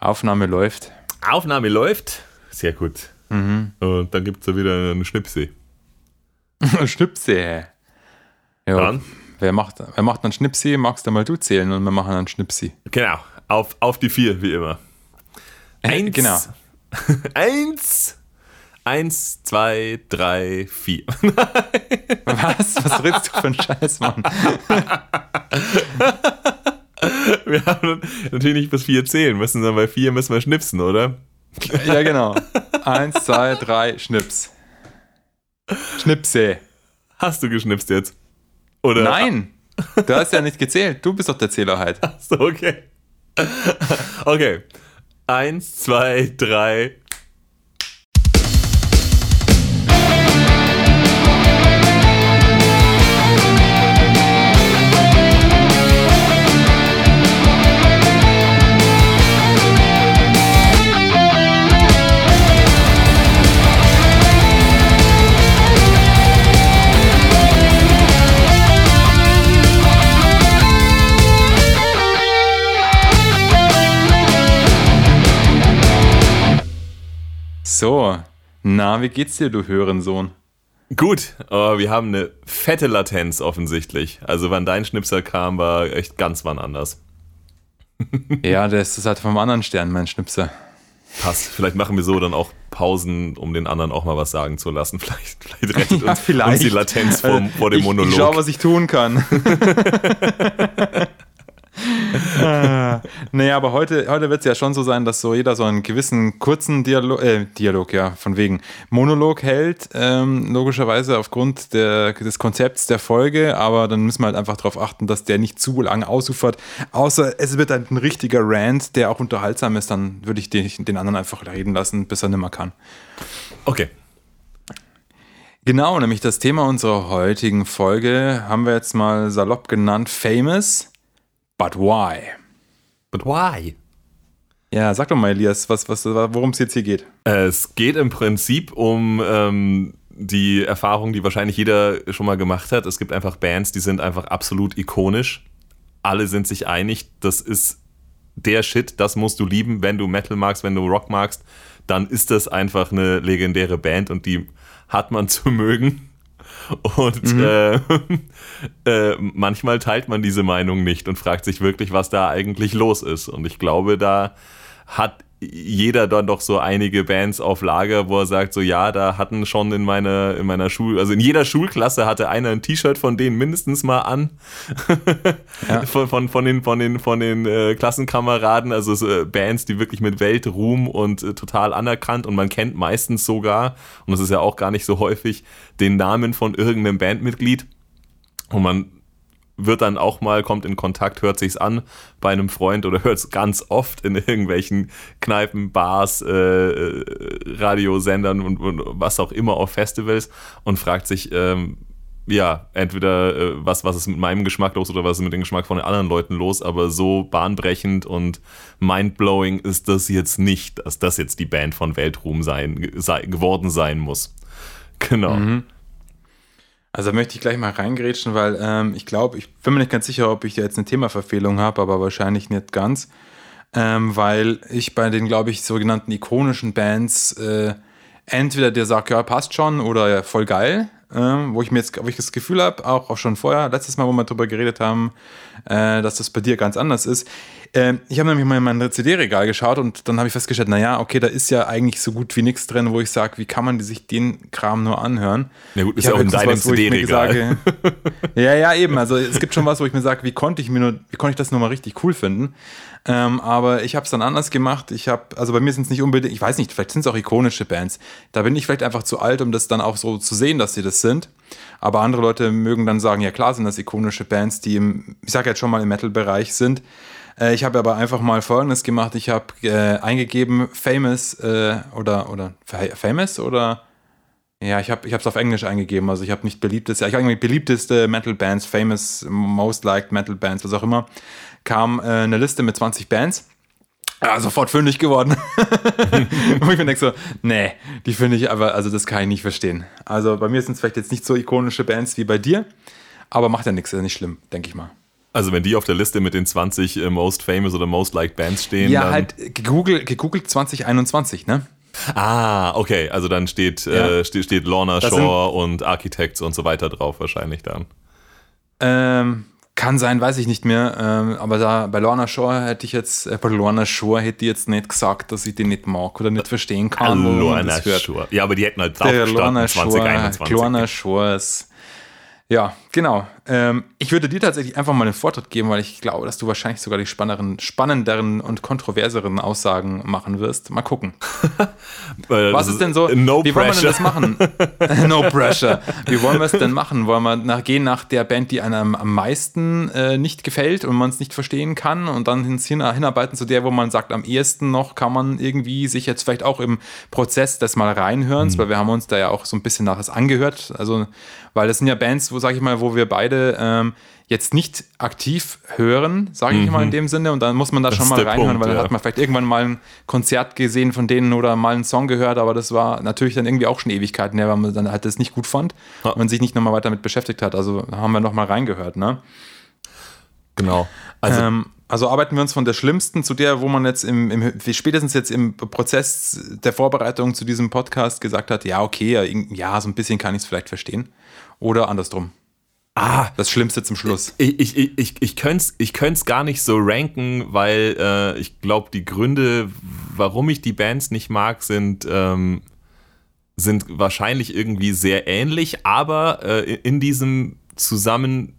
Aufnahme läuft. Aufnahme läuft. Sehr gut. Mhm. Und dann gibt es ja wieder einen Schnipsee. Schnipsi. Ja. Dann? Wer macht, wer macht einen Schnipsi? Magst du mal du zählen und wir machen einen Schnipsi. Genau. Auf, auf die vier, wie immer. Eins. Genau. Eins. Eins, zwei, drei, vier. Was? Was redest du für einen Scheiß, Mann? Wir haben natürlich nicht bis vier zählen müssen, sondern bei vier müssen wir schnipsen, oder? Ja, genau. Eins, zwei, drei, Schnips. Schnipse. Hast du geschnipst jetzt? Oder? Nein, du hast ja nicht gezählt. Du bist doch der Zähler halt. So, okay. Okay. Eins, zwei, drei. So, na, wie geht's dir, du Hörensohn? Gut, aber wir haben eine fette Latenz offensichtlich. Also wann dein Schnipsel kam, war echt ganz wann anders. Ja, das ist halt vom anderen Stern, mein Schnipser. Passt. Vielleicht machen wir so dann auch Pausen, um den anderen auch mal was sagen zu lassen. Vielleicht, vielleicht rettet Ja, uns, vielleicht. uns die Latenz vor, vor dem ich, Monolog. Ich schau, was ich tun kann. naja, aber heute, heute wird es ja schon so sein, dass so jeder so einen gewissen kurzen Dialog, äh, Dialog, ja, von wegen Monolog hält, ähm, logischerweise aufgrund der, des Konzepts der Folge, aber dann müssen wir halt einfach darauf achten, dass der nicht zu lang ausufert, außer es wird halt ein richtiger Rant, der auch unterhaltsam ist, dann würde ich den, den anderen einfach reden lassen, bis er nimmer kann. okay. Genau, nämlich das Thema unserer heutigen Folge haben wir jetzt mal salopp genannt Famous, but why? But why? Ja, sag doch mal, Elias, was, was, worum es jetzt hier geht. Es geht im Prinzip um ähm, die Erfahrung, die wahrscheinlich jeder schon mal gemacht hat. Es gibt einfach Bands, die sind einfach absolut ikonisch. Alle sind sich einig, das ist der Shit, das musst du lieben, wenn du Metal magst, wenn du Rock magst, dann ist das einfach eine legendäre Band und die hat man zu mögen. Und äh, äh, manchmal teilt man diese Meinung nicht und fragt sich wirklich, was da eigentlich los ist. Und ich glaube, da hat jeder dann doch so einige Bands auf Lager, wo er sagt, so ja, da hatten schon in meiner, in meiner Schul, also in jeder Schulklasse hatte einer ein T-Shirt von denen mindestens mal an. Ja. von, von, von den, von den, von den äh, Klassenkameraden, also so, äh, Bands, die wirklich mit Weltruhm und äh, total anerkannt und man kennt meistens sogar, und das ist ja auch gar nicht so häufig, den Namen von irgendeinem Bandmitglied. Und man wird dann auch mal, kommt in Kontakt, hört sich's an bei einem Freund oder hört es ganz oft in irgendwelchen Kneipen, Bars, äh, äh, Radiosendern und, und was auch immer auf Festivals und fragt sich, ähm, ja, entweder äh, was, was ist mit meinem Geschmack los oder was ist mit dem Geschmack von den anderen Leuten los, aber so bahnbrechend und mindblowing ist das jetzt nicht, dass das jetzt die Band von Weltruhm sein, sei, geworden sein muss. Genau. Also da möchte ich gleich mal reingrätschen, weil ähm, ich glaube, ich bin mir nicht ganz sicher, ob ich da jetzt eine Themaverfehlung habe, aber wahrscheinlich nicht ganz. Ähm, weil ich bei den, glaube ich, sogenannten ikonischen Bands äh, entweder der sagt, ja, passt schon oder ja, voll geil, ähm, wo ich mir jetzt, ich das Gefühl habe, auch, auch schon vorher, letztes Mal, wo wir darüber geredet haben, äh, dass das bei dir ganz anders ist. Ähm, ich habe nämlich mal in mein CD-Regal geschaut und dann habe ich festgestellt, naja, okay, da ist ja eigentlich so gut wie nichts drin, wo ich sage, wie kann man sich den Kram nur anhören? Ja gut, ist Ich ja auch in deinem CD-Regal. Ja, ja, eben. Also es gibt schon was, wo ich mir sage, wie konnte ich mir nur, wie konnte ich das nur mal richtig cool finden? Ähm, aber ich habe es dann anders gemacht. Ich habe, also bei mir sind es nicht unbedingt, ich weiß nicht, vielleicht sind es auch ikonische Bands. Da bin ich vielleicht einfach zu alt, um das dann auch so zu sehen, dass sie das sind. Aber andere Leute mögen dann sagen, ja klar sind das ikonische Bands, die im, ich sage jetzt schon mal im Metal-Bereich sind. Äh, ich habe aber einfach mal Folgendes gemacht. Ich habe äh, eingegeben Famous äh, oder, oder Famous oder ja, ich habe es auf Englisch eingegeben. Also ich habe nicht beliebteste, ich habe irgendwie beliebteste Metal Bands, famous, most liked Metal Bands, was auch immer. Kam äh, eine Liste mit 20 Bands. Ja, sofort fündig geworden. Wo ich denke so, nee, die finde ich aber, also das kann ich nicht verstehen. Also bei mir sind es vielleicht jetzt nicht so ikonische Bands wie bei dir, aber macht ja nichts, ist ja nicht schlimm, denke ich mal. Also wenn die auf der Liste mit den 20 äh, Most Famous oder Most Liked Bands stehen. Ja, halt gegoogelt, gegoogelt 2021, ne? Ah, okay. Also dann steht, ja. äh, steht, steht Lorna Shore und Architects und so weiter drauf wahrscheinlich dann. Ähm, kann sein, weiß ich nicht mehr. Ähm, aber da bei Lorna Shore hätte ich jetzt, äh, bei Lorna Shore hätte ich jetzt nicht gesagt, dass ich die nicht mag oder nicht verstehen kann. Ah, Lorna Shore. Ja, aber die hätten halt drauf Lorna 2021. Shore, Lorna Shores. Ja, genau. Ähm, ich würde dir tatsächlich einfach mal einen Vortritt geben, weil ich glaube, dass du wahrscheinlich sogar die spannenderen und kontroverseren Aussagen machen wirst. Mal gucken. Was ist denn so? No wie wollen wir denn das machen? no pressure. Wie wollen wir es denn machen? Wollen wir nach, gehen nach der Band, die einem am meisten äh, nicht gefällt und man es nicht verstehen kann und dann hin, hinarbeiten zu der, wo man sagt, am ehesten noch kann man irgendwie sich jetzt vielleicht auch im Prozess des mal reinhören, mhm. weil wir haben uns da ja auch so ein bisschen nach es angehört. Also, weil das sind ja Bands, wo, sag ich mal, wo wir beide ähm, jetzt nicht aktiv hören, sage ich mhm. mal in dem Sinne. Und dann muss man da das schon mal reinhören, Punkt, weil dann ja. hat man vielleicht irgendwann mal ein Konzert gesehen von denen oder mal einen Song gehört, aber das war natürlich dann irgendwie auch schon Ewigkeiten her, weil man dann halt das nicht gut fand ja. und sich nicht nochmal weiter damit beschäftigt hat. Also haben wir nochmal reingehört, ne? Genau. Also, ähm, also arbeiten wir uns von der schlimmsten zu der, wo man jetzt im, im, spätestens jetzt im Prozess der Vorbereitung zu diesem Podcast gesagt hat, ja, okay, ja, so ein bisschen kann ich es vielleicht verstehen. Oder andersrum. Ah, das Schlimmste zum Schluss. Ich, ich, ich, ich, ich könnte es ich gar nicht so ranken, weil äh, ich glaube, die Gründe, warum ich die Bands nicht mag, sind, ähm, sind wahrscheinlich irgendwie sehr ähnlich, aber äh, in diesem Zusammen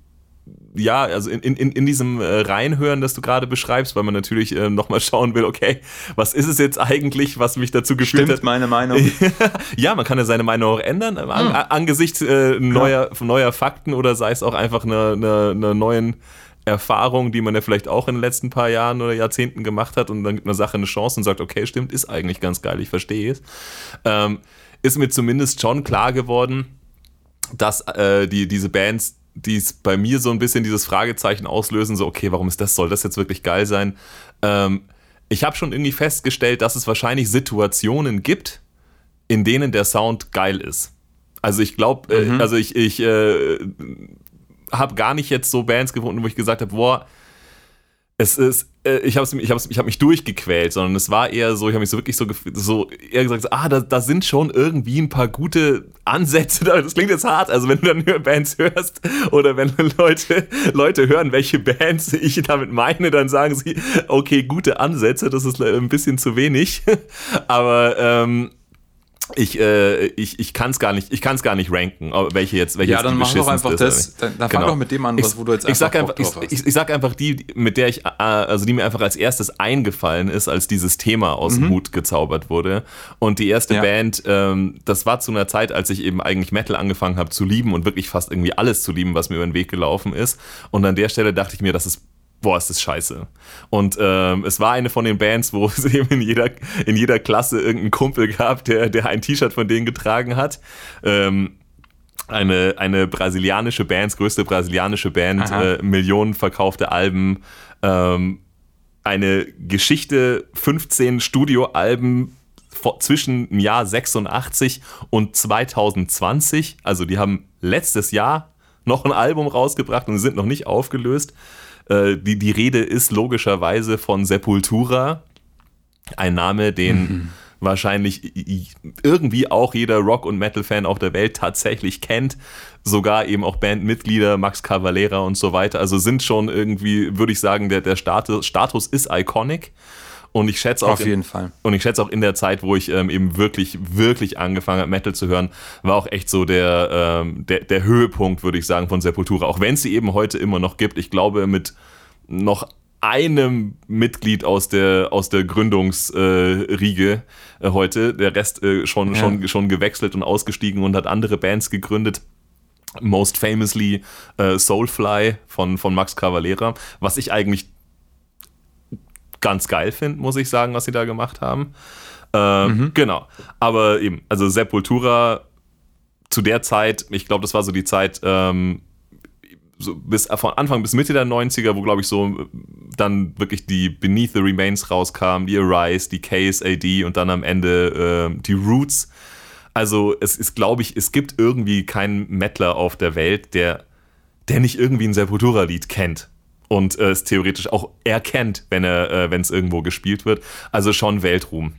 ja, also in, in, in diesem äh, Reinhören, das du gerade beschreibst, weil man natürlich äh, nochmal schauen will, okay, was ist es jetzt eigentlich, was mich dazu geführt Stimmt hat? meine Meinung. ja, man kann ja seine Meinung auch ändern, äh, an, hm. angesichts äh, neuer, neuer Fakten oder sei es auch einfach eine, eine, eine neuen Erfahrung, die man ja vielleicht auch in den letzten paar Jahren oder Jahrzehnten gemacht hat und dann gibt eine Sache eine Chance und sagt, okay, stimmt, ist eigentlich ganz geil, ich verstehe es. Ähm, ist mir zumindest schon klar geworden, dass äh, die, diese Bands die bei mir so ein bisschen dieses Fragezeichen auslösen, so, okay, warum ist das, soll das jetzt wirklich geil sein? Ähm, ich habe schon irgendwie festgestellt, dass es wahrscheinlich Situationen gibt, in denen der Sound geil ist. Also ich glaube, äh, mhm. also ich, ich äh, habe gar nicht jetzt so Bands gefunden, wo ich gesagt habe, boah, es ist, äh, ich habe ich ich hab mich durchgequält, sondern es war eher so, ich habe mich so wirklich so, so eher gesagt, ah, da, da sind schon irgendwie ein paar gute Ansätze. Das klingt jetzt hart, also wenn du dann Bands hörst oder wenn Leute, Leute hören, welche Bands ich damit meine, dann sagen sie, okay, gute Ansätze, das ist ein bisschen zu wenig. Aber ähm, ich, äh, ich, ich kann es gar nicht, ich kann es gar nicht ranken, welche jetzt, welche ja, dann mach doch einfach das. Dann, dann genau. fang doch mit dem an, was, wo du jetzt ich sag einfach, ich, ich, ich, sag einfach die, mit der ich, äh, also die mir einfach als erstes eingefallen ist, als dieses Thema aus mhm. dem Hut gezaubert wurde. Und die erste ja. Band, ähm, das war zu einer Zeit, als ich eben eigentlich Metal angefangen habe zu lieben und wirklich fast irgendwie alles zu lieben, was mir über den Weg gelaufen ist. Und an der Stelle dachte ich mir, das ist boah, ist das scheiße. Und ähm, es war eine von den Bands, wo es eben in jeder, in jeder Klasse irgendeinen Kumpel gab, der, der ein T-Shirt von denen getragen hat. Ähm, eine, eine brasilianische Band, größte brasilianische Band, äh, Millionen verkaufte Alben, ähm, eine Geschichte, 15 Studioalben zwischen dem Jahr 86 und 2020. Also die haben letztes Jahr noch ein Album rausgebracht und sind noch nicht aufgelöst. Äh, die, die Rede ist logischerweise von Sepultura, ein Name, den mhm. wahrscheinlich irgendwie auch jeder Rock- und Metal-Fan auf der Welt tatsächlich kennt. Sogar eben auch Bandmitglieder, Max Cavalera und so weiter. Also sind schon irgendwie, würde ich sagen, der, der Status, Status ist iconic. Und ich schätze auch. Auf jeden in, Fall. Und ich schätze auch in der Zeit, wo ich ähm, eben wirklich, wirklich angefangen habe, Metal zu hören, war auch echt so der, ähm, der, der Höhepunkt, würde ich sagen, von Sepultura. Auch wenn es sie eben heute immer noch gibt. Ich glaube, mit noch einem Mitglied aus der, aus der Gründungsriege äh, äh, heute. Der Rest äh, schon, ja. schon, schon gewechselt und ausgestiegen und hat andere Bands gegründet. Most famously äh, Soulfly von, von Max Cavalera, was ich eigentlich ganz geil finde, muss ich sagen, was sie da gemacht haben. Äh, mhm. Genau. Aber eben, also Sepultura zu der Zeit, ich glaube, das war so die Zeit, ähm, so bis von Anfang bis Mitte der 90er, wo glaube ich so dann wirklich die Beneath the Remains rauskam, die Arise, die Case AD und dann am Ende äh, die Roots. Also es ist, glaube ich, es gibt irgendwie keinen Mettler auf der Welt, der, der nicht irgendwie ein Sepultura-Lied kennt und äh, es theoretisch auch erkennt, wenn er, äh, wenn es irgendwo gespielt wird. Also schon Weltruhm.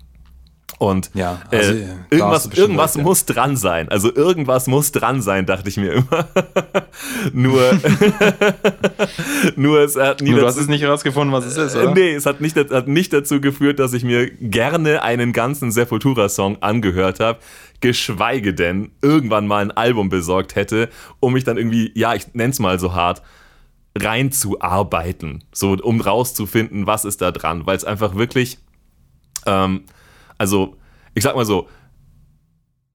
Und ja, also, äh, irgendwas, irgendwas recht, muss ja. dran sein. Also irgendwas muss dran sein, dachte ich mir immer. nur, nur es hat nie nur dazu, du hast es nicht herausgefunden, was es ist, oder? Nee, es hat nicht, hat nicht dazu geführt, dass ich mir gerne einen ganzen Sepultura-Song angehört habe, geschweige denn irgendwann mal ein Album besorgt hätte, um mich dann irgendwie, ja, ich nenne es mal so hart, reinzuarbeiten, so um rauszufinden, was ist da dran, weil es einfach wirklich ähm, also, ich sag mal so,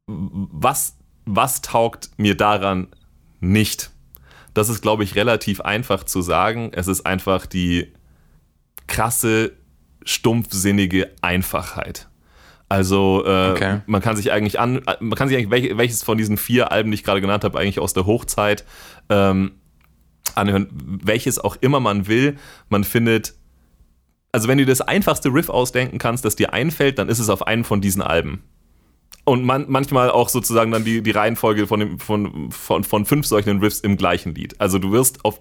was, was taugt mir daran nicht? Das ist, glaube ich, relativ einfach zu sagen. Es ist einfach die krasse, stumpfsinnige Einfachheit. Also äh, okay. man kann sich eigentlich an, man kann sich eigentlich welches von diesen vier Alben, die ich gerade genannt habe, eigentlich aus der Hochzeit ähm, anhören, welches auch immer man will. Man findet also wenn du das einfachste Riff ausdenken kannst, das dir einfällt, dann ist es auf einem von diesen Alben. Und man, manchmal auch sozusagen dann die, die Reihenfolge von, dem, von, von, von fünf solchen Riffs im gleichen Lied. Also du wirst auf.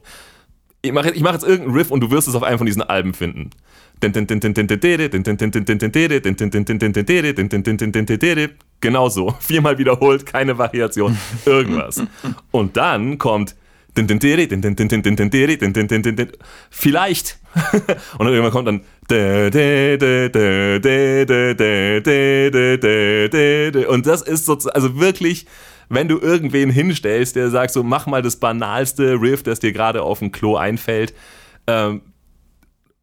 Ich mache ich mach jetzt irgendeinen Riff und du wirst es auf einem von diesen Alben finden. Genau so. Viermal wiederholt, keine Variation, irgendwas. Und dann kommt Vielleicht. Und dann irgendwann kommt dann. Und das ist sozusagen, also wirklich, wenn du irgendwen hinstellst, der sagt so, mach mal das banalste Riff, das dir gerade auf dem Klo einfällt, ähm,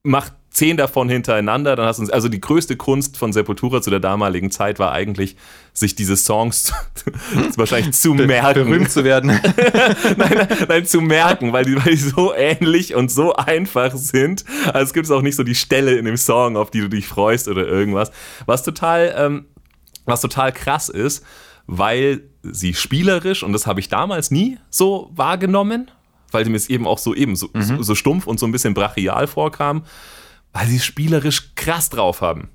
mach zehn davon hintereinander, dann hast du also die größte Kunst von Sepultura zu der damaligen Zeit war eigentlich, sich diese Songs wahrscheinlich zu merken. Berühmt zu werden. nein, nein, nein, zu merken, weil die, weil die so ähnlich und so einfach sind. Also es gibt auch nicht so die Stelle in dem Song, auf die du dich freust oder irgendwas. Was total, ähm, was total krass ist, weil sie spielerisch, und das habe ich damals nie so wahrgenommen, weil sie mir es eben auch so eben so, mhm. so, so stumpf und so ein bisschen brachial vorkam, weil sie spielerisch krass drauf haben.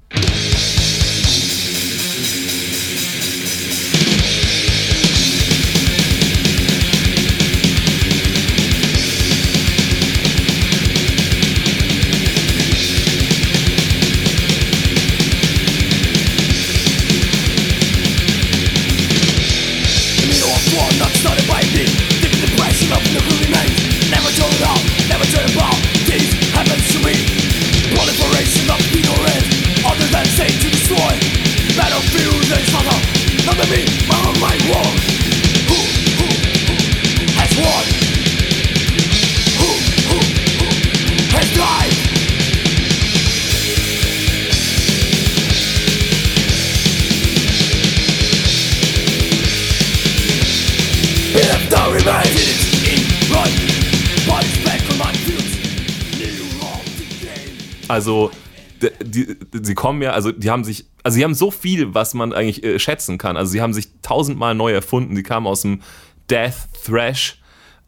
Kommen ja, also die haben sich, also sie haben so viel, was man eigentlich äh, schätzen kann. Also sie haben sich tausendmal neu erfunden. Sie kamen aus dem Death Thrash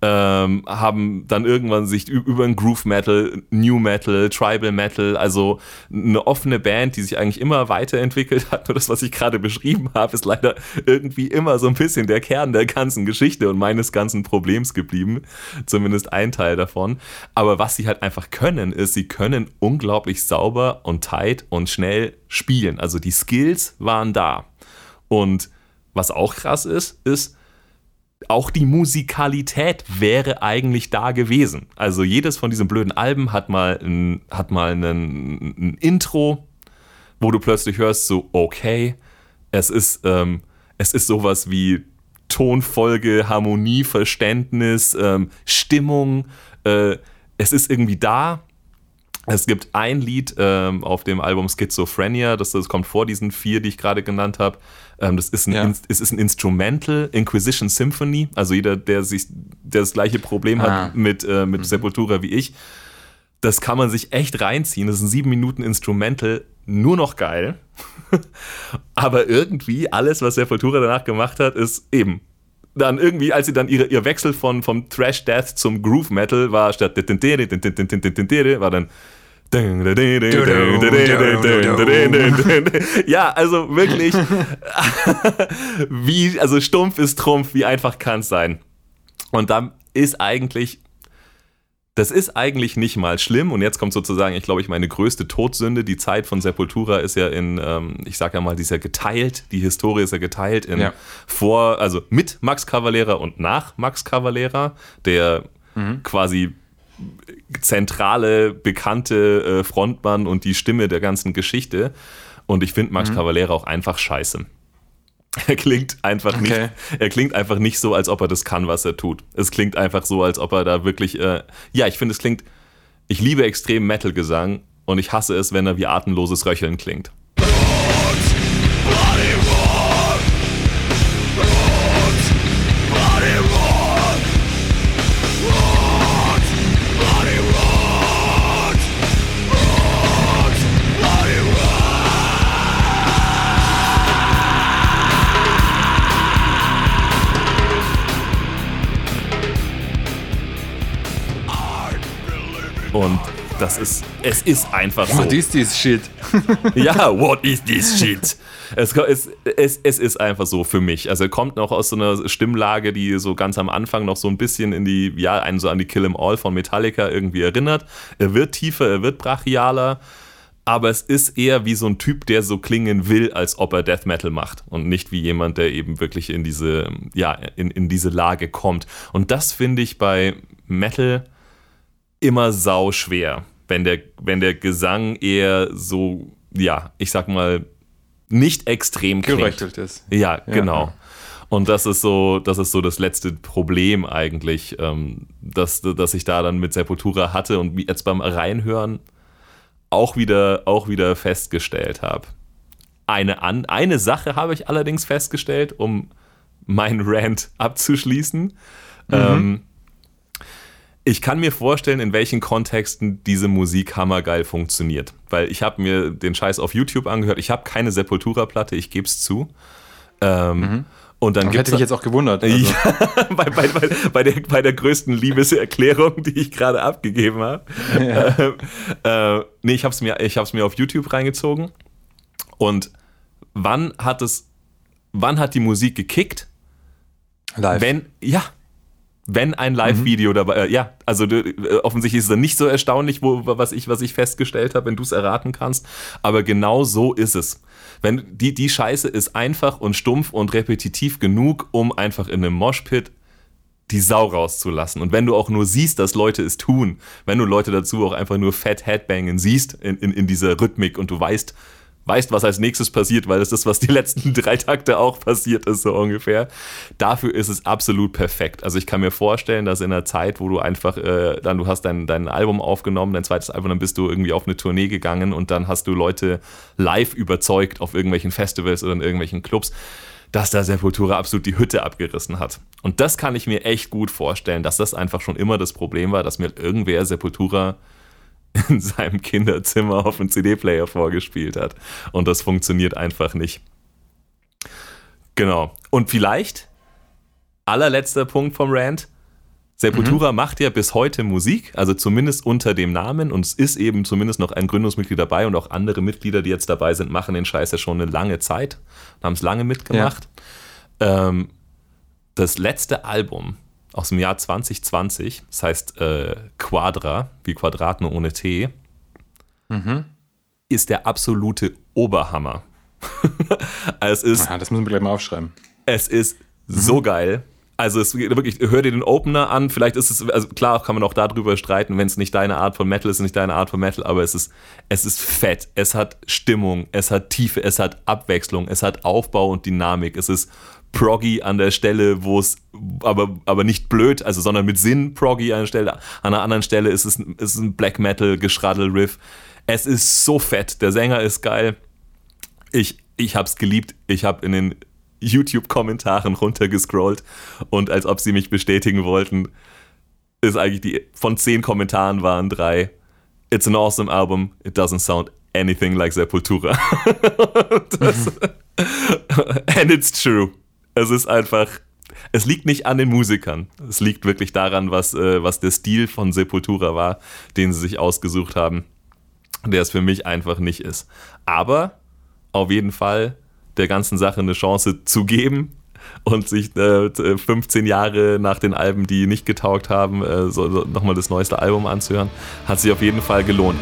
ähm, haben dann irgendwann sich über ein Groove Metal, New Metal, Tribal Metal, also eine offene Band, die sich eigentlich immer weiterentwickelt hat. Nur das, was ich gerade beschrieben habe, ist leider irgendwie immer so ein bisschen der Kern der ganzen Geschichte und meines ganzen Problems geblieben. Zumindest ein Teil davon. Aber was sie halt einfach können, ist, sie können unglaublich sauber und tight und schnell spielen. Also die Skills waren da. Und was auch krass ist, ist, auch die Musikalität wäre eigentlich da gewesen. Also jedes von diesen blöden Alben hat mal ein, hat mal einen, ein Intro, wo du plötzlich hörst, so, okay, es ist, ähm, es ist sowas wie Tonfolge, Harmonie, Verständnis, ähm, Stimmung. Äh, es ist irgendwie da. Es gibt ein Lied ähm, auf dem Album Schizophrenia, das, das kommt vor diesen vier, die ich gerade genannt habe. Ähm, das ist ein, ja. es ist ein Instrumental, Inquisition Symphony. Also jeder, der sich der das gleiche Problem ah. hat mit, äh, mit mhm. Sepultura wie ich, das kann man sich echt reinziehen. Das ist ein sieben Minuten Instrumental, nur noch geil. Aber irgendwie alles, was Sepultura danach gemacht hat, ist eben dann irgendwie, als sie dann ihre, ihr Wechsel von, vom Thrash Death zum Groove Metal war, statt war dann ja, also wirklich, wie, also stumpf ist Trumpf, wie einfach kann es sein. Und dann ist eigentlich, das ist eigentlich nicht mal schlimm. Und jetzt kommt sozusagen, ich glaube, ich meine größte Todsünde. Die Zeit von Sepultura ist ja in, ähm, ich sage ja mal, die ist ja geteilt. Die Historie ist ja geteilt in ja. vor, also mit Max Cavalera und nach Max Cavalera, der mhm. quasi zentrale, bekannte äh, Frontmann und die Stimme der ganzen Geschichte. Und ich finde Max mhm. Cavalera auch einfach scheiße. Er klingt einfach okay. nicht, er klingt einfach nicht so, als ob er das kann, was er tut. Es klingt einfach so, als ob er da wirklich, äh, ja, ich finde, es klingt, ich liebe extrem Metal-Gesang und ich hasse es, wenn er wie atemloses Röcheln klingt. Und das ist, es ist einfach so. What is this shit? ja, what is this shit? Es, es, es, es ist einfach so für mich. Also er kommt noch aus so einer Stimmlage, die so ganz am Anfang noch so ein bisschen in die, ja, einen so an die Kill 'em All von Metallica irgendwie erinnert. Er wird tiefer, er wird brachialer, aber es ist eher wie so ein Typ, der so klingen will, als ob er Death Metal macht und nicht wie jemand, der eben wirklich in diese, ja, in, in diese Lage kommt. Und das finde ich bei Metal immer sau schwer, wenn der, wenn der Gesang eher so, ja, ich sag mal, nicht extrem geröchtelt ist. Ja, ja, genau. Und das ist so, das ist so das letzte Problem eigentlich, ähm, dass, dass ich da dann mit Sepultura hatte und jetzt beim Reinhören auch wieder, auch wieder festgestellt habe. Eine, an, eine Sache habe ich allerdings festgestellt, um meinen Rant abzuschließen. Mhm. Ähm, ich kann mir vorstellen, in welchen Kontexten diese Musik hammergeil funktioniert. Weil ich habe mir den Scheiß auf YouTube angehört. Ich habe keine Sepultura-Platte, ich gebe es zu. Ähm, mhm. Und dann. Hätte ich jetzt auch gewundert. Also. Ja, bei, bei, bei, bei, der, bei der größten Liebeserklärung, die ich gerade abgegeben habe. Ja. Äh, äh, nee, ich habe es mir, mir auf YouTube reingezogen. Und wann hat es, wann hat die Musik gekickt? Live. Wenn, ja, wenn ein Live-Video mhm. dabei, äh, ja, also äh, offensichtlich ist es dann nicht so erstaunlich, wo, was, ich, was ich festgestellt habe, wenn du es erraten kannst, aber genau so ist es. Wenn die, die Scheiße ist einfach und stumpf und repetitiv genug, um einfach in einem Moshpit die Sau rauszulassen. Und wenn du auch nur siehst, dass Leute es tun, wenn du Leute dazu auch einfach nur fett Headbangen siehst in, in, in dieser Rhythmik und du weißt, weißt, was als nächstes passiert, weil das ist, was die letzten drei Takte auch passiert ist, so ungefähr. Dafür ist es absolut perfekt. Also ich kann mir vorstellen, dass in einer Zeit, wo du einfach, äh, dann du hast dein, dein Album aufgenommen, dein zweites Album, dann bist du irgendwie auf eine Tournee gegangen und dann hast du Leute live überzeugt auf irgendwelchen Festivals oder in irgendwelchen Clubs dass da Sepultura absolut die Hütte abgerissen hat. Und das kann ich mir echt gut vorstellen, dass das einfach schon immer das Problem war, dass mir irgendwer Sepultura in seinem Kinderzimmer auf einem CD-Player vorgespielt hat. Und das funktioniert einfach nicht. Genau. Und vielleicht, allerletzter Punkt vom Rant, Sepultura mhm. macht ja bis heute Musik, also zumindest unter dem Namen und es ist eben zumindest noch ein Gründungsmitglied dabei und auch andere Mitglieder, die jetzt dabei sind, machen den Scheiß ja schon eine lange Zeit, haben es lange mitgemacht. Ja. Ähm, das letzte Album, aus dem Jahr 2020, das heißt äh, Quadra, wie Quadrat nur ohne T, mhm. ist der absolute Oberhammer. es ist, ja, das müssen wir gleich mal aufschreiben. Es ist so geil. Also es wirklich, hör dir den Opener an, vielleicht ist es, also klar kann man auch darüber streiten, wenn es nicht deine Art von Metal ist, nicht deine Art von Metal, aber es ist, es ist fett, es hat Stimmung, es hat Tiefe, es hat Abwechslung, es hat Aufbau und Dynamik, es ist proggy an der Stelle, wo es aber, aber nicht blöd, also sondern mit Sinn proggy an der Stelle. An einer anderen Stelle ist es, ist es ein Black Metal Geschraddel-Riff. Es ist so fett. Der Sänger ist geil. Ich, ich hab's geliebt. Ich hab in den YouTube-Kommentaren runtergescrollt und als ob sie mich bestätigen wollten, ist eigentlich die, von zehn Kommentaren waren drei. It's an awesome album. It doesn't sound anything like Sepultura. das, mhm. And it's true. Es ist einfach, es liegt nicht an den Musikern. Es liegt wirklich daran, was, äh, was der Stil von Sepultura war, den sie sich ausgesucht haben, der es für mich einfach nicht ist. Aber auf jeden Fall der ganzen Sache eine Chance zu geben, und sich äh, 15 Jahre nach den Alben, die nicht getaugt haben, äh, so, so nochmal das neueste Album anzuhören, hat sich auf jeden Fall gelohnt.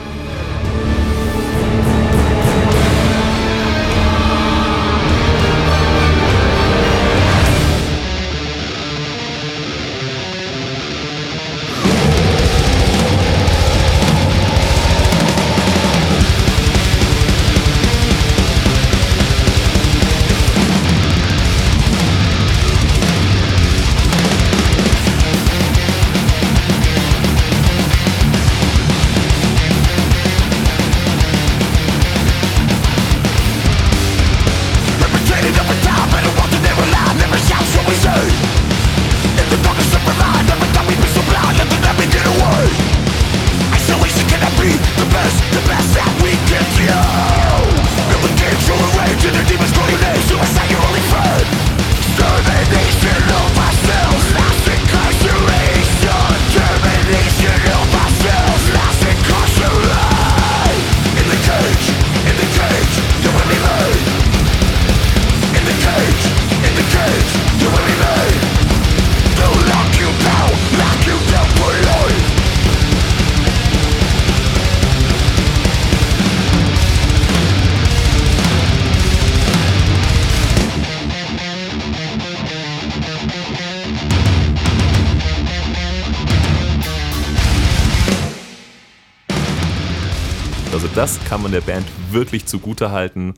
Der Band wirklich zugute halten,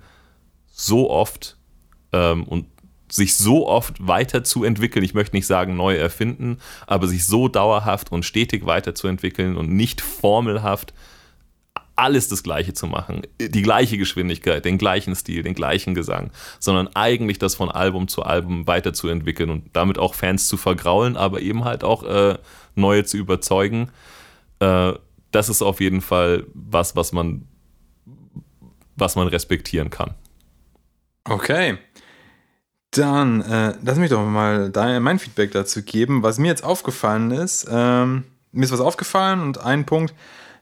so oft ähm, und sich so oft weiterzuentwickeln. Ich möchte nicht sagen neu erfinden, aber sich so dauerhaft und stetig weiterzuentwickeln und nicht formelhaft alles das Gleiche zu machen, die gleiche Geschwindigkeit, den gleichen Stil, den gleichen Gesang, sondern eigentlich das von Album zu Album weiterzuentwickeln und damit auch Fans zu vergraulen, aber eben halt auch äh, neue zu überzeugen. Äh, das ist auf jeden Fall was, was man was man respektieren kann. Okay. Dann äh, lass mich doch mal dein, mein Feedback dazu geben. Was mir jetzt aufgefallen ist, ähm, mir ist was aufgefallen und einen Punkt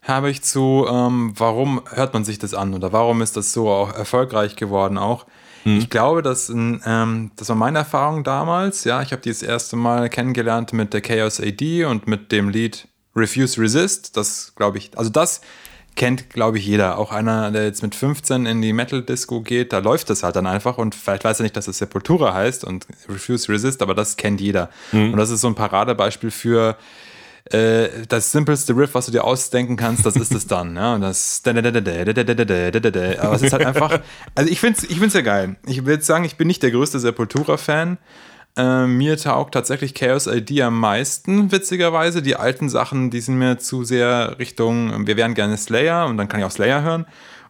habe ich zu, ähm, warum hört man sich das an oder warum ist das so auch erfolgreich geworden auch. Hm. Ich glaube, dass, ähm, das war meine Erfahrung damals. Ja, ich habe die das erste Mal kennengelernt mit der Chaos AD und mit dem Lied Refuse Resist. Das glaube ich, also das kennt, glaube ich, jeder. Auch einer, der jetzt mit 15 in die Metal-Disco geht, da läuft das halt dann einfach und vielleicht weiß er nicht, dass es Sepultura heißt und Refuse Resist, aber das kennt jeder. Mhm. Und das ist so ein Paradebeispiel für äh, das simpelste Riff, was du dir ausdenken kannst, das ist es dann. Ja, und das. Aber es ist halt einfach. Also ich finde es ich find's ja geil. Ich will jetzt sagen, ich bin nicht der größte Sepultura-Fan. Äh, mir taugt tatsächlich Chaos ID am meisten, witzigerweise. Die alten Sachen, die sind mir zu sehr Richtung, wir wären gerne Slayer und dann kann ich auch Slayer hören.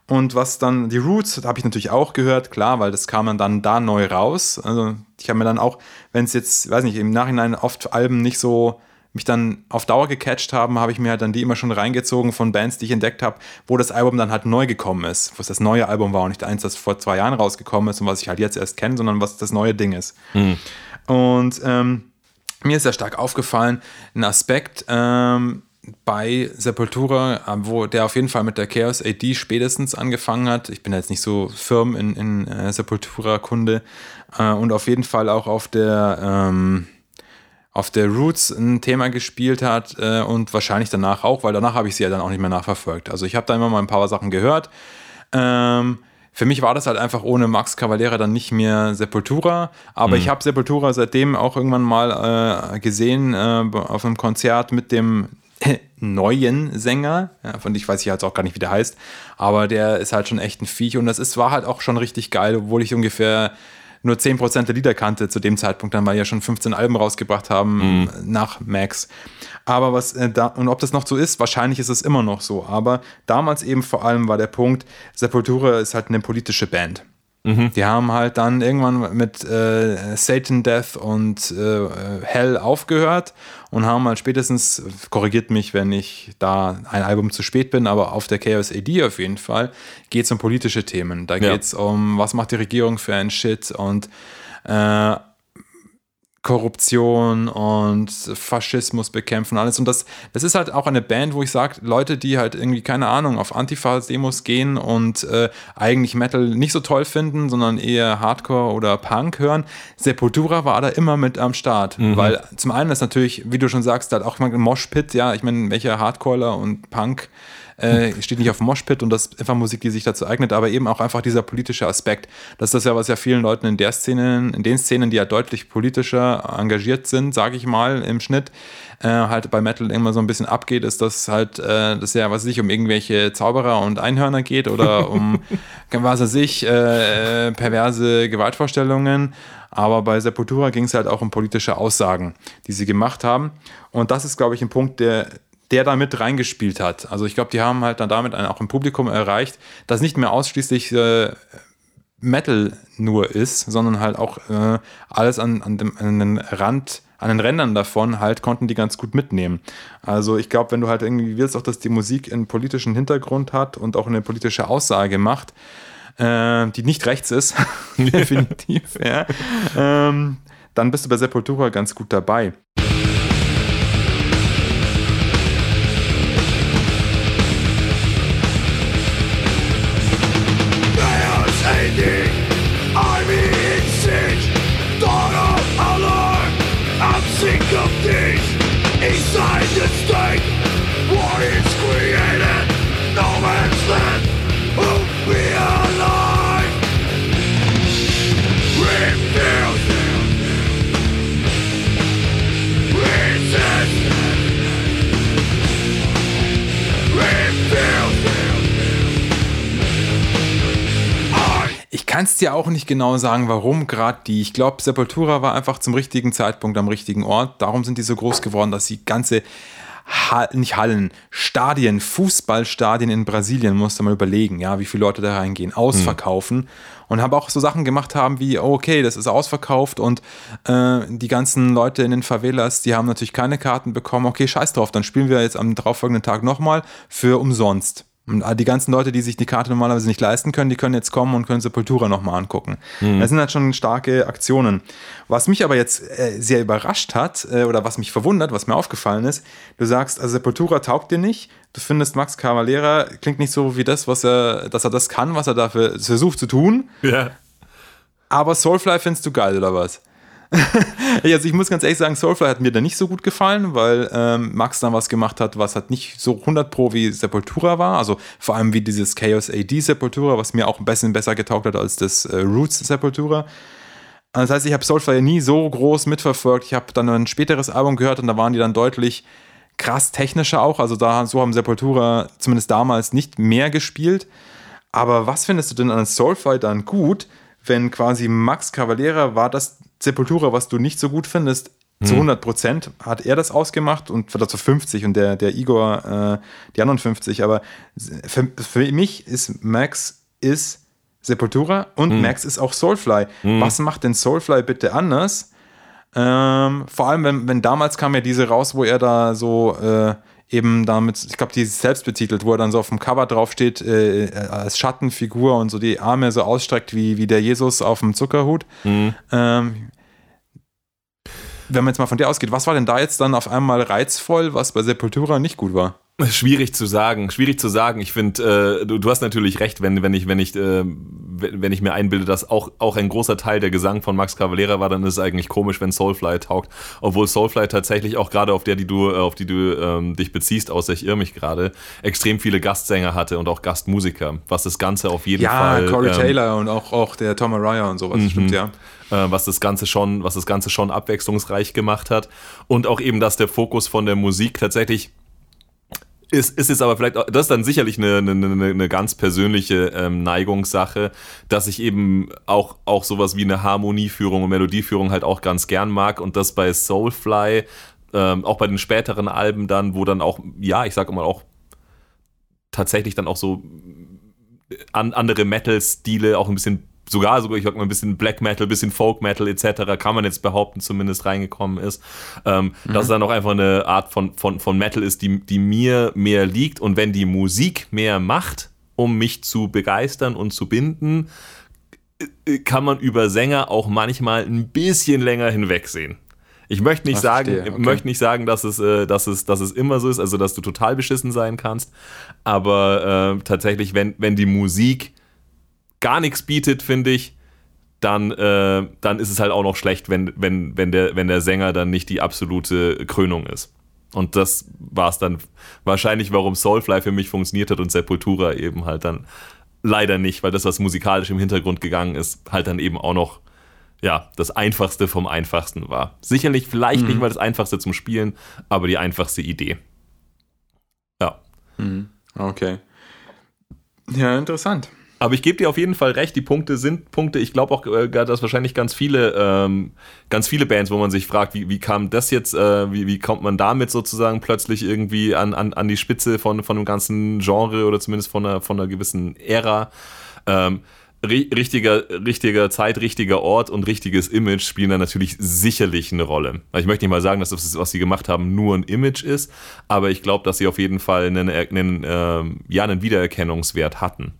Und was dann, die Roots, habe ich natürlich auch gehört, klar, weil das kam dann, dann da neu raus. Also ich habe mir dann auch, wenn es jetzt, weiß nicht, im Nachhinein oft Alben nicht so mich dann auf Dauer gecatcht haben, habe ich mir halt dann die immer schon reingezogen von Bands, die ich entdeckt habe, wo das Album dann halt neu gekommen ist, wo es das neue Album war und nicht eins, das vor zwei Jahren rausgekommen ist und was ich halt jetzt erst kenne, sondern was das neue Ding ist. Mhm. Und ähm, mir ist ja stark aufgefallen, ein Aspekt ähm, bei Sepultura, äh, wo der auf jeden Fall mit der Chaos AD spätestens angefangen hat. Ich bin jetzt nicht so firm in, in äh, Sepultura-Kunde äh, und auf jeden Fall auch auf der ähm, auf der Roots ein Thema gespielt hat äh, und wahrscheinlich danach auch, weil danach habe ich sie ja dann auch nicht mehr nachverfolgt. Also ich habe da immer mal ein paar Sachen gehört. Ähm, für mich war das halt einfach ohne Max Cavalera dann nicht mehr Sepultura. Aber mhm. ich habe Sepultura seitdem auch irgendwann mal äh, gesehen äh, auf einem Konzert mit dem neuen Sänger, ja, von dem ich weiß ich jetzt auch gar nicht, wie der heißt, aber der ist halt schon echt ein Viech und das ist, war halt auch schon richtig geil, obwohl ich ungefähr nur 10% der Lieder kannte zu dem Zeitpunkt, dann weil ja schon 15 Alben rausgebracht haben mhm. nach Max. Aber was äh, da, und ob das noch so ist, wahrscheinlich ist es immer noch so. Aber damals eben vor allem war der Punkt, Sepultura ist halt eine politische Band. Mhm. Die haben halt dann irgendwann mit äh, Satan Death und äh, Hell aufgehört und haben halt spätestens, korrigiert mich, wenn ich da ein Album zu spät bin, aber auf der Chaos AD auf jeden Fall, geht es um politische Themen. Da ja. geht es um, was macht die Regierung für einen Shit und äh, Korruption und Faschismus bekämpfen und alles. Und das, das ist halt auch eine Band, wo ich sage, Leute, die halt irgendwie, keine Ahnung, auf Antifa-Demos gehen und äh, eigentlich Metal nicht so toll finden, sondern eher Hardcore oder Punk hören. Sepultura war da immer mit am Start. Mhm. Weil zum einen ist natürlich, wie du schon sagst, halt auch mal ein Moshpit, ja, ich meine, welcher Hardcorer und Punk äh, steht nicht auf Moshpit und das ist einfach Musik, die sich dazu eignet, aber eben auch einfach dieser politische Aspekt. Das ist das ja, was ja vielen Leuten in der Szene, in den Szenen, die ja deutlich politischer engagiert sind, sage ich mal, im Schnitt, äh, halt bei Metal immer so ein bisschen abgeht, ist, dass halt, äh, das ja, was sich um irgendwelche Zauberer und Einhörner geht oder um, was weiß ich, äh, perverse Gewaltvorstellungen. Aber bei Sepultura ging es halt auch um politische Aussagen, die sie gemacht haben. Und das ist, glaube ich, ein Punkt, der der da mit reingespielt hat. Also ich glaube, die haben halt dann damit auch ein Publikum erreicht, das nicht mehr ausschließlich äh, Metal nur ist, sondern halt auch äh, alles an, an, dem, an den Rand, an den Rändern davon halt konnten die ganz gut mitnehmen. Also ich glaube, wenn du halt irgendwie willst, auch dass die Musik einen politischen Hintergrund hat und auch eine politische Aussage macht, äh, die nicht rechts ist, definitiv, ja, ähm, dann bist du bei Sepultura ganz gut dabei. Kannst dir auch nicht genau sagen, warum gerade die. Ich glaube, Sepultura war einfach zum richtigen Zeitpunkt am richtigen Ort. Darum sind die so groß geworden, dass sie ganze Hall, nicht Hallen, Stadien, Fußballstadien in Brasilien, musst du mal überlegen, ja, wie viele Leute da reingehen, ausverkaufen. Hm. Und habe auch so Sachen gemacht haben wie, oh, okay, das ist ausverkauft und äh, die ganzen Leute in den Favelas, die haben natürlich keine Karten bekommen. Okay, scheiß drauf, dann spielen wir jetzt am darauffolgenden Tag nochmal für umsonst. Und die ganzen Leute, die sich die Karte normalerweise nicht leisten können, die können jetzt kommen und können Sepultura nochmal angucken. Mhm. Das sind halt schon starke Aktionen. Was mich aber jetzt äh, sehr überrascht hat, äh, oder was mich verwundert, was mir aufgefallen ist, du sagst, also Sepultura taugt dir nicht, du findest Max Cavalera klingt nicht so wie das, was er, dass er das kann, was er dafür versucht zu tun. Ja. Aber Soulfly findest du geil, oder was? also ich muss ganz ehrlich sagen, Soulfly hat mir da nicht so gut gefallen, weil ähm, Max dann was gemacht hat, was halt nicht so 100 pro wie Sepultura war. Also vor allem wie dieses Chaos AD Sepultura, was mir auch ein bisschen besser getaugt hat als das äh, Roots Sepultura. Das heißt, ich habe Soulfly nie so groß mitverfolgt. Ich habe dann ein späteres Album gehört und da waren die dann deutlich krass technischer auch. Also da so haben Sepultura zumindest damals nicht mehr gespielt. Aber was findest du denn an Soulfly dann gut, wenn quasi Max Cavalera war das Sepultura, was du nicht so gut findest, zu 100 hm. Prozent hat er das ausgemacht und zu 50 und der, der Igor äh, die anderen 50. Aber für, für mich ist Max ist Sepultura und hm. Max ist auch Soulfly. Hm. Was macht denn Soulfly bitte anders? Ähm, vor allem, wenn, wenn damals kam ja diese raus, wo er da so äh, eben damit, ich glaube, die ist selbst betitelt, wo er dann so auf dem Cover draufsteht, äh, als Schattenfigur und so die Arme so ausstreckt wie, wie der Jesus auf dem Zuckerhut. Mhm. Ähm, wenn man jetzt mal von dir ausgeht, was war denn da jetzt dann auf einmal reizvoll, was bei Sepultura nicht gut war? Schwierig zu sagen, schwierig zu sagen. Ich finde, äh, du, du hast natürlich recht, wenn, wenn ich, wenn ich, äh, wenn ich mir einbilde, dass auch, auch ein großer Teil der Gesang von Max Cavalera war, dann ist es eigentlich komisch, wenn Soulfly taugt. Obwohl Soulfly tatsächlich auch gerade auf der, die du, äh, auf die du ähm, dich beziehst, außer ich irre mich gerade, extrem viele Gastsänger hatte und auch Gastmusiker, was das Ganze auf jeden ja, Fall. Ja, Corey ähm, Taylor und auch, auch der Tom Araya und sowas, stimmt mhm. ja. Äh, was das Ganze schon, was das Ganze schon abwechslungsreich gemacht hat. Und auch eben, dass der Fokus von der Musik tatsächlich ist, ist jetzt aber vielleicht, das ist dann sicherlich eine, eine, eine ganz persönliche ähm, Neigungssache, dass ich eben auch, auch sowas wie eine Harmonieführung und Melodieführung halt auch ganz gern mag und das bei Soulfly, ähm, auch bei den späteren Alben dann, wo dann auch, ja, ich sag mal auch tatsächlich dann auch so an, andere Metal-Stile auch ein bisschen sogar sogar, ich sag mal, ein bisschen Black Metal, ein bisschen Folk Metal etc., kann man jetzt behaupten, zumindest reingekommen ist. Ähm, mhm. Dass es dann auch einfach eine Art von, von, von Metal ist, die, die mir mehr liegt. Und wenn die Musik mehr macht, um mich zu begeistern und zu binden, äh, kann man über Sänger auch manchmal ein bisschen länger hinwegsehen. Ich möchte nicht, sagen, okay. möchte nicht sagen, dass es, äh, dass, es, dass es immer so ist, also dass du total beschissen sein kannst. Aber äh, tatsächlich, wenn, wenn die Musik gar nichts bietet, finde ich, dann, äh, dann ist es halt auch noch schlecht, wenn, wenn, wenn, der, wenn der Sänger dann nicht die absolute Krönung ist. Und das war es dann wahrscheinlich, warum Soulfly für mich funktioniert hat und Sepultura eben halt dann leider nicht, weil das, was musikalisch im Hintergrund gegangen ist, halt dann eben auch noch ja, das einfachste vom einfachsten war. Sicherlich vielleicht mhm. nicht mal das einfachste zum Spielen, aber die einfachste Idee. Ja. Mhm. Okay. Ja, interessant. Aber ich gebe dir auf jeden Fall recht, die Punkte sind Punkte. Ich glaube auch, äh, dass wahrscheinlich ganz viele, ähm, ganz viele Bands, wo man sich fragt, wie, wie kam das jetzt, äh, wie, wie kommt man damit sozusagen plötzlich irgendwie an, an, an die Spitze von, von einem ganzen Genre oder zumindest von einer, von einer gewissen Ära. Ähm, richtiger, richtiger Zeit, richtiger Ort und richtiges Image spielen da natürlich sicherlich eine Rolle. Also ich möchte nicht mal sagen, dass das, was sie gemacht haben, nur ein Image ist, aber ich glaube, dass sie auf jeden Fall einen, einen, äh, ja, einen Wiedererkennungswert hatten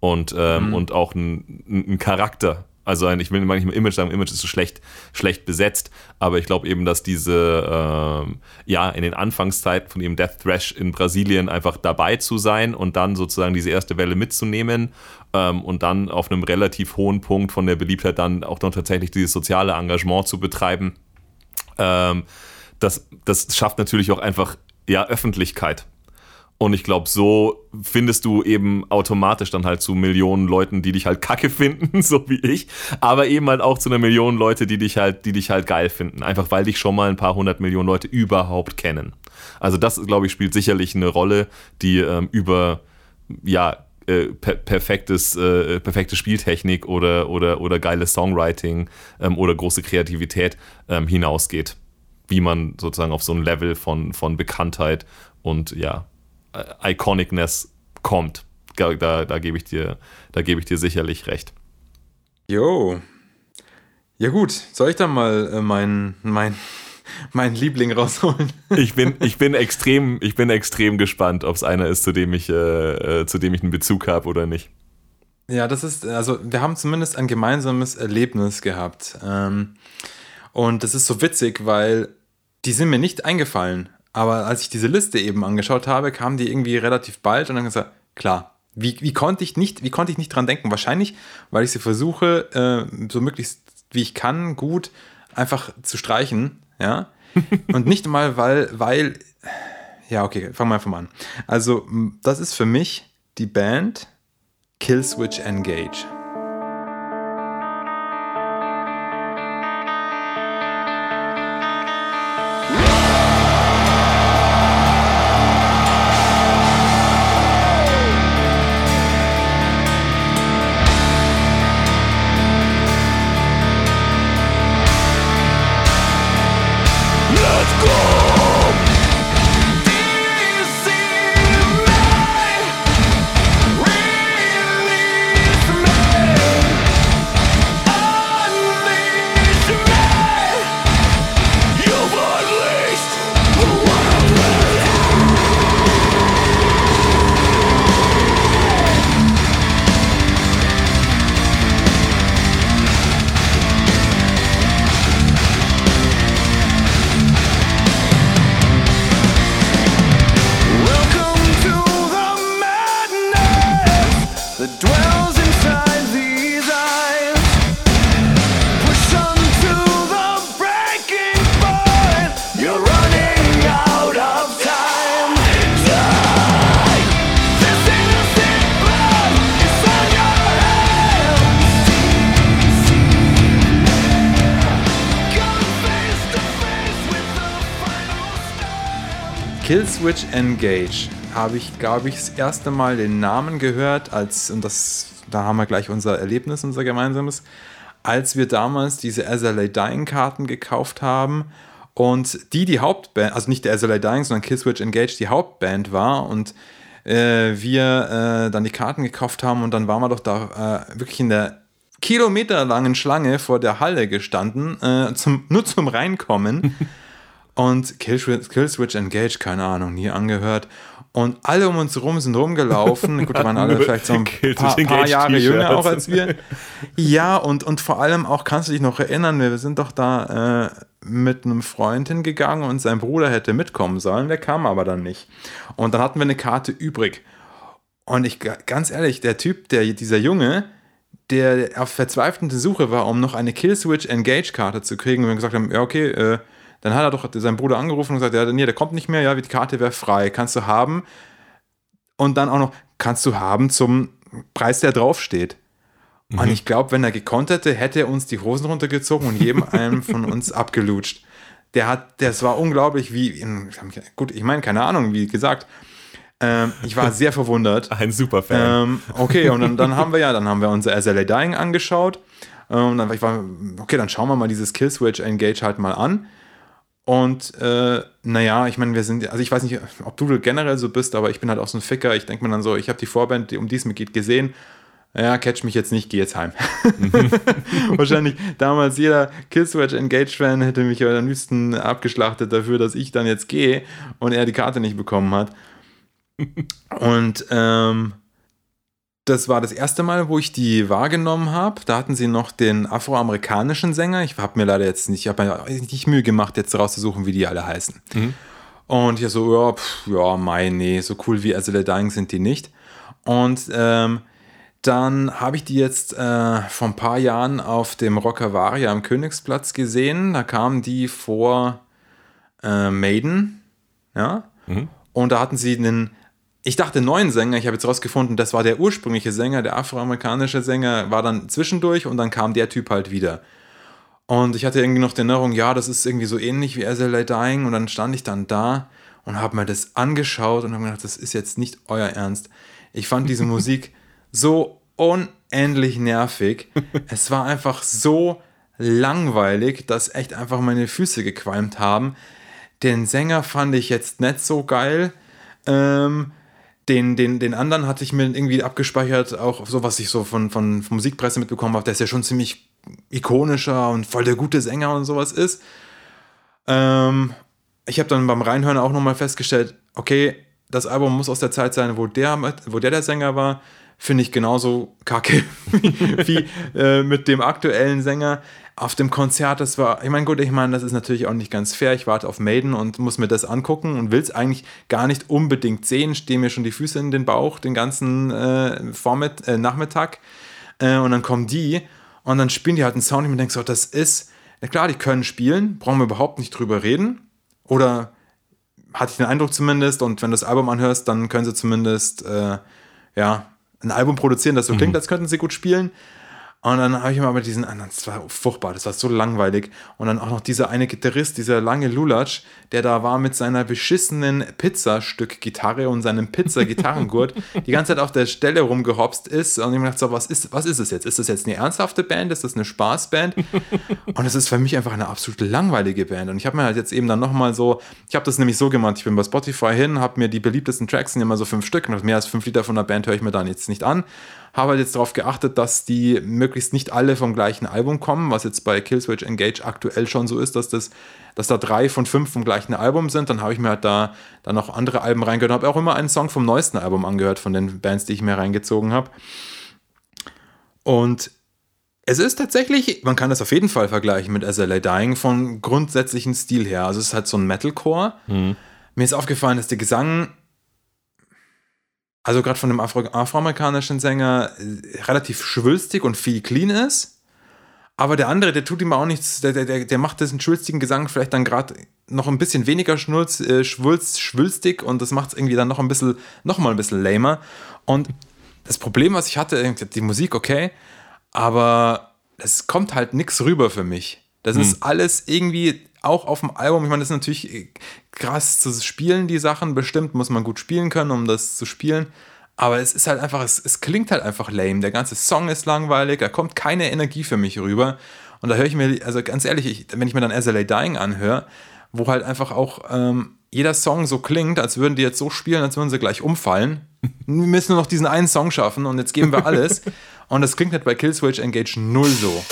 und, ähm, mhm. und auch einen, Charakter. Also ein, ich will nicht mal Image sagen, Image ist so schlecht, schlecht besetzt, aber ich glaube eben, dass diese, ähm, ja, in den Anfangszeiten von dem Death Thrash in Brasilien einfach dabei zu sein und dann sozusagen diese erste Welle mitzunehmen ähm, und dann auf einem relativ hohen Punkt von der Beliebtheit dann auch noch tatsächlich dieses soziale Engagement zu betreiben, ähm, das, das schafft natürlich auch einfach, ja, Öffentlichkeit und ich glaube, so findest du eben automatisch dann halt zu Millionen Leuten, die dich halt kacke finden, so wie ich, aber eben halt auch zu einer Million Leute, die dich halt, die dich halt geil finden. Einfach weil dich schon mal ein paar hundert Millionen Leute überhaupt kennen. Also das, glaube ich, spielt sicherlich eine Rolle, die ähm, über, ja, äh, per perfektes, äh, perfekte Spieltechnik oder, oder, oder geiles Songwriting ähm, oder große Kreativität ähm, hinausgeht. Wie man sozusagen auf so ein Level von, von Bekanntheit und ja, Iconicness kommt. Da, da, da gebe ich, dir, geb ich dir sicherlich recht. Jo. Ja gut, soll ich dann mal äh, meinen mein, mein Liebling rausholen? ich, bin, ich, bin extrem, ich bin extrem gespannt, ob es einer ist, zu dem ich, äh, äh, zu dem ich einen Bezug habe oder nicht. Ja, das ist, also wir haben zumindest ein gemeinsames Erlebnis gehabt. Ähm, und das ist so witzig, weil die sind mir nicht eingefallen. Aber als ich diese Liste eben angeschaut habe, kam die irgendwie relativ bald und dann gesagt, klar, wie, wie, konnte ich nicht, wie konnte ich nicht dran denken? Wahrscheinlich, weil ich sie versuche, äh, so möglichst wie ich kann, gut einfach zu streichen, ja. und nicht mal, weil, weil, ja, okay, fangen wir einfach mal an. Also, das ist für mich die Band Killswitch Engage. Engage habe ich, glaube ich, das erste Mal den Namen gehört, als, und das, da haben wir gleich unser Erlebnis, unser gemeinsames, als wir damals diese SLA Dying Karten gekauft haben und die die Hauptband, also nicht der SLA Dying, sondern Killswitch Engage die Hauptband war und äh, wir äh, dann die Karten gekauft haben und dann waren wir doch da äh, wirklich in der kilometerlangen Schlange vor der Halle gestanden, äh, zum, nur zum Reinkommen. Und Killswitch, Killswitch Engage, keine Ahnung, nie angehört. Und alle um uns herum sind rumgelaufen. Gut, die waren alle vielleicht so ein paar, paar Jahre jünger auch als wir. Ja, und, und vor allem auch, kannst du dich noch erinnern, wir sind doch da, äh, mit einem Freund hingegangen und sein Bruder hätte mitkommen sollen, der kam aber dann nicht. Und dann hatten wir eine Karte übrig. Und ich, ganz ehrlich, der Typ, der, dieser Junge, der auf verzweifelte Suche war, um noch eine Killswitch Engage Karte zu kriegen, und wir gesagt haben, ja, okay, äh, dann hat er doch seinen Bruder angerufen und gesagt, ja, nee, der kommt nicht mehr, ja, die Karte wäre frei, kannst du haben. Und dann auch noch, kannst du haben zum Preis, der draufsteht. Mhm. Und ich glaube, wenn er gekonnt hätte, hätte er uns die Hosen runtergezogen und jedem einen von uns abgelutscht. Der hat, das war unglaublich, wie, gut, ich meine, keine Ahnung, wie gesagt, ähm, ich war sehr verwundert. Ein Superfan. Ähm, okay, und dann, dann haben wir ja, dann haben wir unser SLA Dying angeschaut. Ähm, und dann ich war, okay, dann schauen wir mal dieses Killswitch Engage halt mal an. Und äh, naja, ich meine, wir sind, also ich weiß nicht, ob du generell so bist, aber ich bin halt auch so ein Ficker. Ich denke mir dann so, ich habe die Vorband, um die es mir geht, gesehen. Ja, catch mich jetzt nicht, geh jetzt heim. Wahrscheinlich damals jeder Killswitch Engage-Fan hätte mich am liebsten abgeschlachtet dafür, dass ich dann jetzt gehe und er die Karte nicht bekommen hat. und ähm, das war das erste Mal, wo ich die wahrgenommen habe. Da hatten sie noch den afroamerikanischen Sänger. Ich habe mir leider jetzt nicht, ich habe mir nicht Mühe gemacht, jetzt rauszusuchen, wie die alle heißen. Mhm. Und ich so, ja, pff, ja, mein, nee, so cool wie Azalea Dying sind die nicht. Und ähm, dann habe ich die jetzt äh, vor ein paar Jahren auf dem Rockavaria am Königsplatz gesehen. Da kamen die vor äh, Maiden, ja. Mhm. Und da hatten sie einen ich dachte neuen Sänger, ich habe jetzt rausgefunden, das war der ursprüngliche Sänger, der afroamerikanische Sänger, war dann zwischendurch und dann kam der Typ halt wieder. Und ich hatte irgendwie noch die Erinnerung, ja, das ist irgendwie so ähnlich wie SLA Dying und dann stand ich dann da und habe mir das angeschaut und habe gedacht, das ist jetzt nicht euer Ernst. Ich fand diese Musik so unendlich nervig. Es war einfach so langweilig, dass echt einfach meine Füße gequalmt haben. Den Sänger fand ich jetzt nicht so geil. Ähm, den, den, den anderen hatte ich mir irgendwie abgespeichert, auch so, was ich so von, von, von Musikpresse mitbekommen habe, der ist ja schon ziemlich ikonischer und voll der gute Sänger und sowas ist. Ähm, ich habe dann beim Reinhören auch nochmal festgestellt, okay, das Album muss aus der Zeit sein, wo der, wo der der Sänger war finde ich genauso kacke wie, äh, mit dem aktuellen Sänger. Auf dem Konzert, das war, ich meine, gut, ich meine, das ist natürlich auch nicht ganz fair. Ich warte auf Maiden und muss mir das angucken und will es eigentlich gar nicht unbedingt sehen. Stehen mir schon die Füße in den Bauch den ganzen äh, Vormitt äh, Nachmittag. Äh, und dann kommen die und dann spielen die halt einen Sound und ich mir denke so, das ist, ja klar, die können spielen, brauchen wir überhaupt nicht drüber reden. Oder hatte ich den Eindruck zumindest, und wenn du das Album anhörst, dann können sie zumindest, äh, ja, ein Album produzieren, das so klingt, mhm. als könnten sie gut spielen. Und dann habe ich mir aber diesen anderen, das war furchtbar, das war so langweilig. Und dann auch noch dieser eine Gitarrist, dieser lange Lulatsch, der da war mit seiner beschissenen Pizzastück-Gitarre und seinem Pizza-Gitarrengurt, die ganze Zeit auf der Stelle rumgehopst ist. Und ich mir gedacht, so, was ist, was ist es jetzt? Ist das jetzt eine ernsthafte Band? Ist das eine Spaßband? und es ist für mich einfach eine absolut langweilige Band. Und ich habe mir halt jetzt eben dann nochmal so, ich habe das nämlich so gemacht, ich bin bei Spotify hin, habe mir die beliebtesten Tracks, sind immer so fünf Stück, mehr als fünf Liter von der Band höre ich mir dann jetzt nicht an habe halt jetzt darauf geachtet, dass die möglichst nicht alle vom gleichen Album kommen, was jetzt bei Killswitch Engage aktuell schon so ist, dass das dass da drei von fünf vom gleichen Album sind. Dann habe ich mir halt da dann noch andere Alben reingehört, habe auch immer einen Song vom neuesten Album angehört, von den Bands, die ich mir reingezogen habe. Und es ist tatsächlich, man kann das auf jeden Fall vergleichen mit SLA Dying vom grundsätzlichen Stil her. Also es ist halt so ein Metalcore. Mhm. Mir ist aufgefallen, dass der Gesang also gerade von dem Afro afroamerikanischen Sänger, äh, relativ schwülstig und viel clean ist. Aber der andere, der tut ihm auch nichts, der, der, der macht diesen schwülstigen Gesang vielleicht dann gerade noch ein bisschen weniger schnulz, äh, schwulz, schwülstig und das macht es irgendwie dann noch ein bisschen, noch mal ein bisschen lamer. Und das Problem, was ich hatte, die Musik okay, aber es kommt halt nichts rüber für mich. Das hm. ist alles irgendwie auch auf dem Album. Ich meine, das ist natürlich äh, krass zu spielen, die Sachen. Bestimmt muss man gut spielen können, um das zu spielen. Aber es ist halt einfach, es, es klingt halt einfach lame. Der ganze Song ist langweilig, da kommt keine Energie für mich rüber. Und da höre ich mir, also ganz ehrlich, ich, wenn ich mir dann SLA Dying anhöre, wo halt einfach auch ähm, jeder Song so klingt, als würden die jetzt so spielen, als würden sie gleich umfallen. Wir müssen nur noch diesen einen Song schaffen und jetzt geben wir alles. und das klingt halt bei Killswitch Engage null so.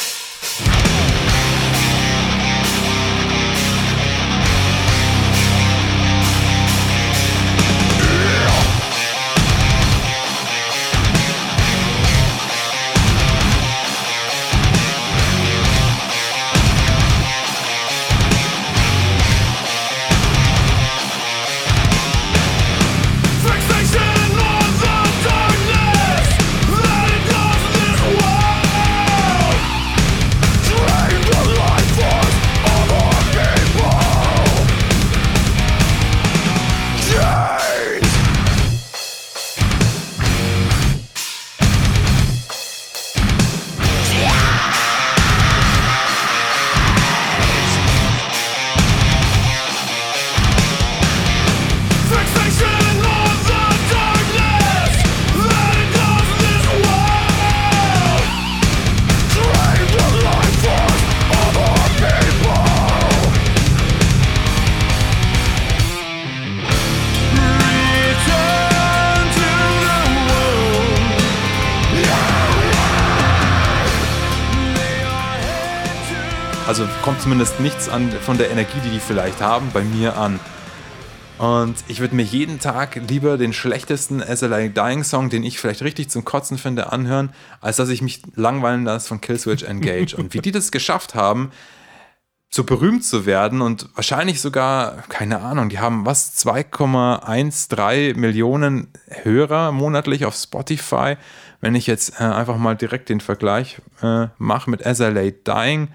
Kommt zumindest nichts an, von der Energie, die die vielleicht haben, bei mir an. Und ich würde mir jeden Tag lieber den schlechtesten SLA Dying Song, den ich vielleicht richtig zum Kotzen finde, anhören, als dass ich mich langweilen lasse von Killswitch Engage. und wie die das geschafft haben, so berühmt zu werden und wahrscheinlich sogar, keine Ahnung, die haben was, 2,13 Millionen Hörer monatlich auf Spotify. Wenn ich jetzt äh, einfach mal direkt den Vergleich äh, mache mit SLA Dying,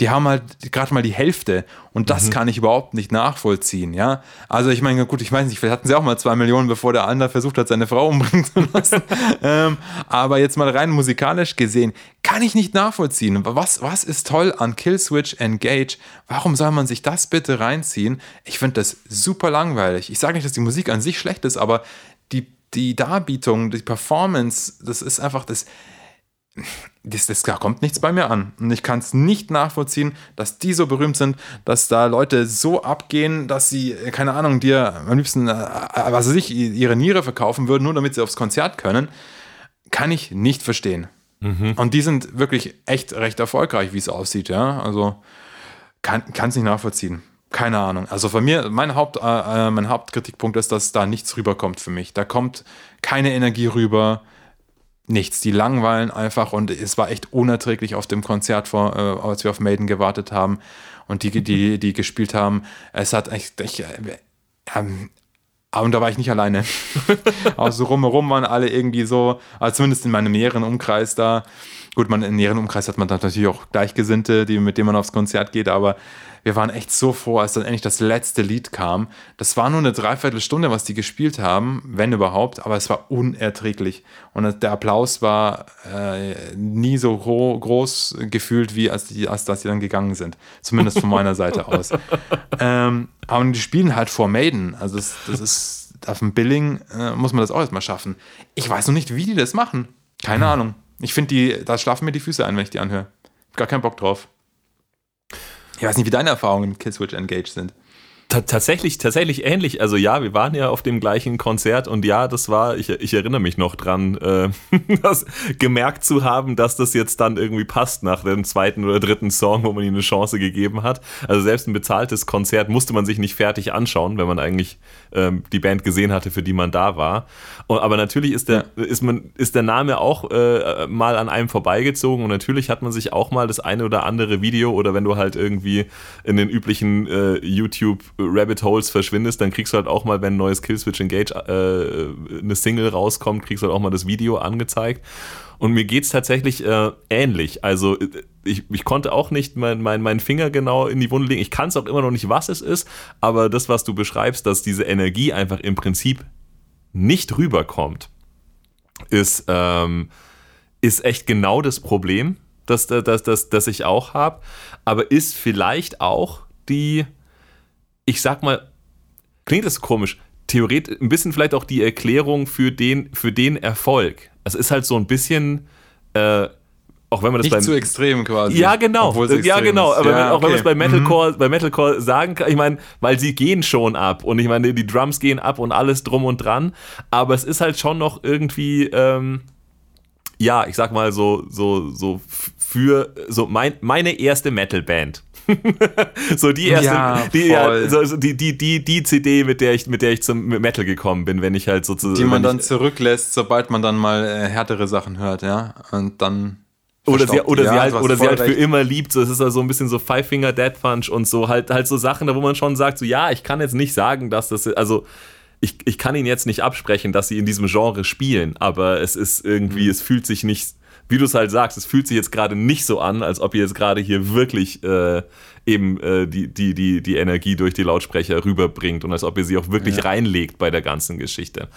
die haben halt gerade mal die Hälfte und das mhm. kann ich überhaupt nicht nachvollziehen, ja. Also ich meine, gut, ich weiß nicht, vielleicht hatten sie auch mal zwei Millionen, bevor der andere versucht hat, seine Frau umbringen zu lassen. ähm, aber jetzt mal rein musikalisch gesehen, kann ich nicht nachvollziehen. Was, was ist toll an Killswitch Engage? Warum soll man sich das bitte reinziehen? Ich finde das super langweilig. Ich sage nicht, dass die Musik an sich schlecht ist, aber die, die Darbietung, die Performance, das ist einfach das das, das, da kommt nichts bei mir an. Und ich kann es nicht nachvollziehen, dass die so berühmt sind, dass da Leute so abgehen, dass sie, keine Ahnung, dir am liebsten, äh, äh was weiß ich, ihre Niere verkaufen würden, nur damit sie aufs Konzert können. Kann ich nicht verstehen. Mhm. Und die sind wirklich echt recht erfolgreich, wie es aussieht, ja. Also kann es nicht nachvollziehen. Keine Ahnung. Also von mir, mein, Haupt, äh, äh, mein Hauptkritikpunkt ist, dass da nichts rüberkommt für mich. Da kommt keine Energie rüber nichts. Die langweilen einfach und es war echt unerträglich auf dem Konzert, vor, äh, als wir auf Maiden gewartet haben und die, die, die gespielt haben. Es hat echt, echt äh, ähm, und da war ich nicht alleine. also rumherum waren alle irgendwie so, also zumindest in meinem näheren Umkreis da. Gut, man, im näheren Umkreis hat man natürlich auch Gleichgesinnte, die, mit denen man aufs Konzert geht, aber wir waren echt so froh, als dann endlich das letzte Lied kam. Das war nur eine Dreiviertelstunde, was die gespielt haben, wenn überhaupt, aber es war unerträglich. Und der Applaus war äh, nie so groß gefühlt, wie als, die, als dass sie dann gegangen sind. Zumindest von meiner Seite aus. Ähm, aber die spielen halt vor Maiden. Also das, das ist auf dem Billing äh, muss man das auch erstmal schaffen. Ich weiß noch nicht, wie die das machen. Keine hm. Ahnung. Ich finde, die, da schlafen mir die Füße ein, wenn ich die anhöre. Gar keinen Bock drauf. Ich weiß nicht, wie deine Erfahrungen mit Killswitch Engage sind tatsächlich, tatsächlich ähnlich. Also ja, wir waren ja auf dem gleichen Konzert und ja, das war, ich, ich erinnere mich noch dran, äh, das, gemerkt zu haben, dass das jetzt dann irgendwie passt nach dem zweiten oder dritten Song, wo man ihnen eine Chance gegeben hat. Also selbst ein bezahltes Konzert musste man sich nicht fertig anschauen, wenn man eigentlich ähm, die Band gesehen hatte, für die man da war. Und, aber natürlich ist der, ja. ist man, ist der Name auch äh, mal an einem vorbeigezogen und natürlich hat man sich auch mal das eine oder andere Video oder wenn du halt irgendwie in den üblichen äh, YouTube Rabbit Holes verschwindest, dann kriegst du halt auch mal, wenn ein neues Killswitch Engage äh, eine Single rauskommt, kriegst du halt auch mal das Video angezeigt. Und mir geht es tatsächlich äh, ähnlich. Also ich, ich konnte auch nicht meinen mein, mein Finger genau in die Wunde legen. Ich kann es auch immer noch nicht, was es ist, aber das, was du beschreibst, dass diese Energie einfach im Prinzip nicht rüberkommt, ist, ähm, ist echt genau das Problem, das, das, das, das ich auch habe. Aber ist vielleicht auch die, ich sag mal, klingt das komisch, theoretisch ein bisschen vielleicht auch die Erklärung für den, für den Erfolg. Es ist halt so ein bisschen, äh, auch wenn man das Nicht beim, zu extrem quasi. Ja, genau. Ja, genau. Aber ja, auch wenn man es bei Metalcore, mhm. bei Metalcore sagen kann, ich meine, weil sie gehen schon ab und ich meine, die Drums gehen ab und alles drum und dran. Aber es ist halt schon noch irgendwie, ähm, ja, ich sag mal so, so, so für so mein, meine erste Metalband. so die erste, ja, die, ja, so, die, die, die, die CD, mit der ich, mit der ich zum Metal gekommen bin, wenn ich halt sozusagen. Die man dann ich, zurücklässt, sobald man dann mal äh, härtere Sachen hört, ja. Und dann. Oder sie, oder ja, sie halt, oder sie halt für immer liebt. So, es ist also ein bisschen so Five Finger Dead Punch und so, halt, halt so Sachen, da wo man schon sagt, so ja, ich kann jetzt nicht sagen, dass das, also ich, ich kann ihnen jetzt nicht absprechen, dass sie in diesem Genre spielen, aber es ist irgendwie, mhm. es fühlt sich nicht wie du es halt sagst, es fühlt sich jetzt gerade nicht so an, als ob ihr jetzt gerade hier wirklich äh, eben äh, die, die, die, die Energie durch die Lautsprecher rüberbringt und als ob ihr sie auch wirklich ja. reinlegt bei der ganzen Geschichte.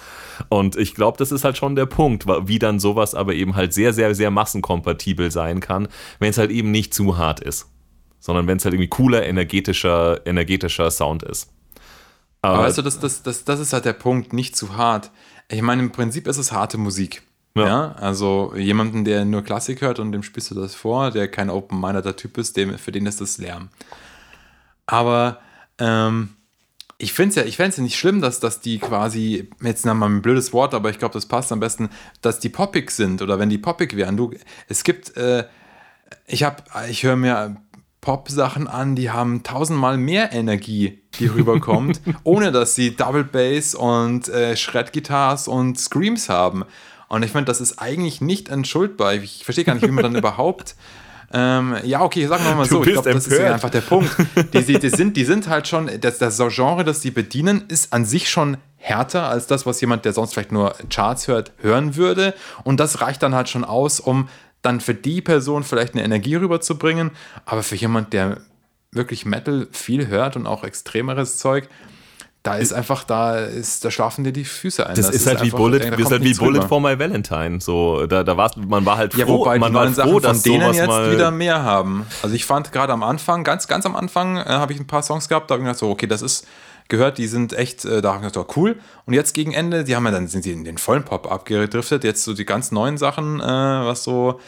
Und ich glaube, das ist halt schon der Punkt, wie dann sowas aber eben halt sehr, sehr, sehr massenkompatibel sein kann, wenn es halt eben nicht zu hart ist, sondern wenn es halt irgendwie cooler, energetischer, energetischer Sound ist. Aber, aber weißt du, das, das, das, das ist halt der Punkt, nicht zu hart. Ich meine, im Prinzip ist es harte Musik. Ja. ja. also jemanden, der nur Klassik hört und dem spielst du das vor, der kein Open-Mindeder Typ ist, dem, für den ist das Lärm. Aber ähm, ich finde es ja, ich fände es ja nicht schlimm, dass, dass die quasi, jetzt mal ein blödes Wort, aber ich glaube, das passt am besten, dass die poppig sind oder wenn die poppig wären. Du, es gibt, äh, ich habe, ich höre mir Pop-Sachen an, die haben tausendmal mehr Energie, die rüberkommt, ohne dass sie Double Bass und äh, Shred-Guitars und Screams haben. Und ich finde, das ist eigentlich nicht entschuldbar. Ich verstehe gar nicht, wie man dann überhaupt. Ähm, ja, okay, sagen wir mal so. Ich glaube, das ist ja einfach der Punkt. Die, die, die, sind, die sind halt schon, das, das Genre, das die bedienen, ist an sich schon härter als das, was jemand, der sonst vielleicht nur Charts hört, hören würde. Und das reicht dann halt schon aus, um dann für die Person vielleicht eine Energie rüberzubringen, aber für jemand, der wirklich Metal viel hört und auch extremeres Zeug, da ist einfach, da ist, da schlafen dir die Füße ein. Das, das ist, halt, einfach, wie Bullet, ist halt wie Bullet for My Valentine. So, da, da war's, man war halt froh, ja, wobei man die war froh, Sachen dass von denen jetzt wieder mehr haben. Also ich fand gerade am Anfang, ganz, ganz am Anfang, äh, habe ich ein paar Songs gehabt, da habe ich gedacht, so, okay, das ist gehört, die sind echt, äh, da habe ich gedacht, oh, cool. Und jetzt gegen Ende, die haben ja dann, sind sie in den vollen Pop abgedriftet. Jetzt so die ganz neuen Sachen, äh, was so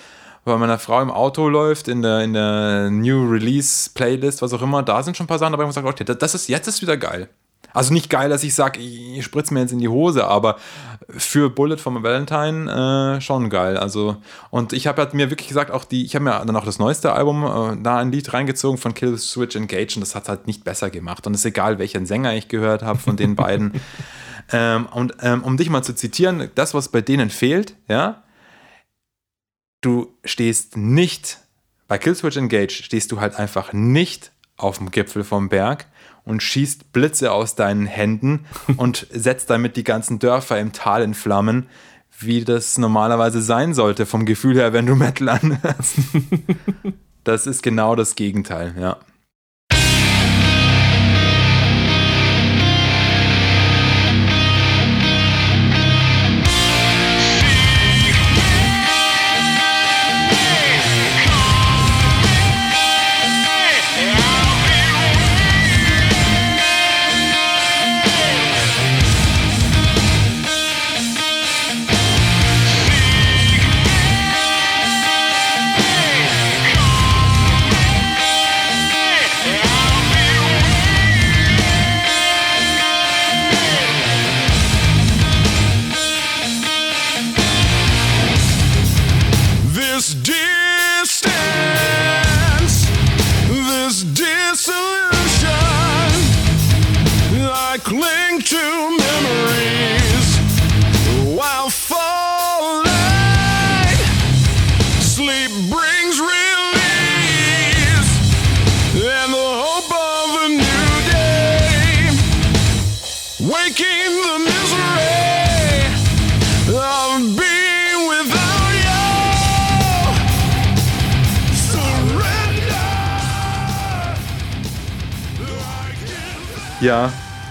bei meiner Frau im Auto läuft, in der, in der New Release Playlist, was auch immer, da sind schon ein paar Sachen dabei, wo man sagt, okay, das ist, jetzt ist wieder geil. Also nicht geil, dass ich sage, ich spritze mir jetzt in die Hose, aber für Bullet von Valentine äh, schon geil. Also, und ich habe halt mir wirklich gesagt, auch die, ich habe mir dann auch das neueste Album äh, da ein Lied reingezogen von Kill Switch Engage und das hat halt nicht besser gemacht. Und es ist egal, welchen Sänger ich gehört habe von den beiden. ähm, und ähm, um dich mal zu zitieren, das, was bei denen fehlt, ja, du stehst nicht, bei Killswitch Engage stehst du halt einfach nicht auf dem Gipfel vom Berg und schießt Blitze aus deinen Händen und setzt damit die ganzen Dörfer im Tal in Flammen, wie das normalerweise sein sollte, vom Gefühl her, wenn du Metal anhörst. Das ist genau das Gegenteil, ja.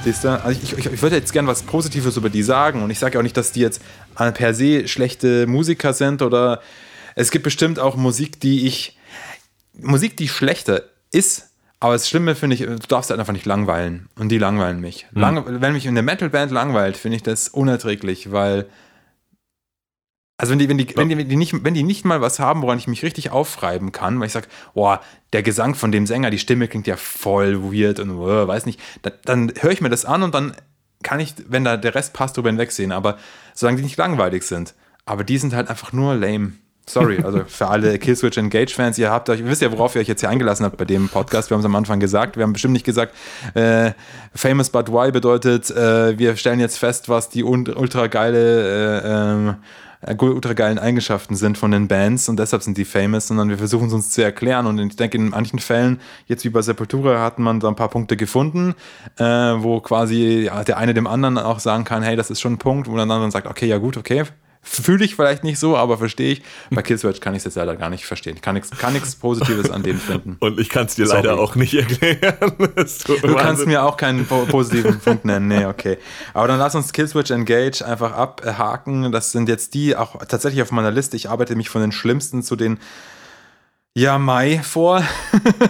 Siehst du? Also ich, ich, ich würde jetzt gern was Positives über die sagen und ich sage auch nicht, dass die jetzt per se schlechte Musiker sind oder es gibt bestimmt auch Musik, die ich Musik, die schlechter ist, aber das Schlimme finde ich, du darfst halt einfach nicht langweilen und die langweilen mich. Lang, wenn mich eine Metalband langweilt, finde ich das unerträglich, weil also wenn die, wenn die, wenn die, wenn die, nicht, wenn die nicht mal was haben, woran ich mich richtig aufreiben kann, weil ich sage, boah, der Gesang von dem Sänger, die Stimme klingt ja voll weird und uh, weiß nicht, da, dann höre ich mir das an und dann kann ich, wenn da der Rest passt, drüber hinwegsehen. Aber solange die nicht langweilig sind, aber die sind halt einfach nur lame. Sorry, also für alle Killswitch Engage Fans, ihr habt euch, ihr wisst ja, worauf ihr euch jetzt hier eingelassen habt bei dem Podcast. Wir haben es am Anfang gesagt. Wir haben bestimmt nicht gesagt, äh, famous but why bedeutet, äh, wir stellen jetzt fest, was die ultra geile, äh, ähm, äh, ultra geilen Eigenschaften sind von den Bands und deshalb sind die famous, sondern wir versuchen es uns zu erklären. Und ich denke in manchen Fällen, jetzt wie bei Sepultura, hat man da ein paar Punkte gefunden, äh, wo quasi ja, der eine dem anderen auch sagen kann, hey, das ist schon ein Punkt, wo der andere dann sagt, okay, ja gut, okay, fühle ich vielleicht nicht so, aber verstehe ich. Bei Killswitch kann ich es jetzt leider gar nicht verstehen. Ich kann nichts kann Positives an denen finden. Und ich kann es dir Sorry. leider auch nicht erklären. Du kannst wahnsinnig- mir auch keinen po positiven Punkt nennen. Nee, okay. Aber dann lass uns Killswitch Engage einfach abhaken. Das sind jetzt die auch tatsächlich auf meiner Liste. Ich arbeite mich von den schlimmsten zu den ja, Mai vor,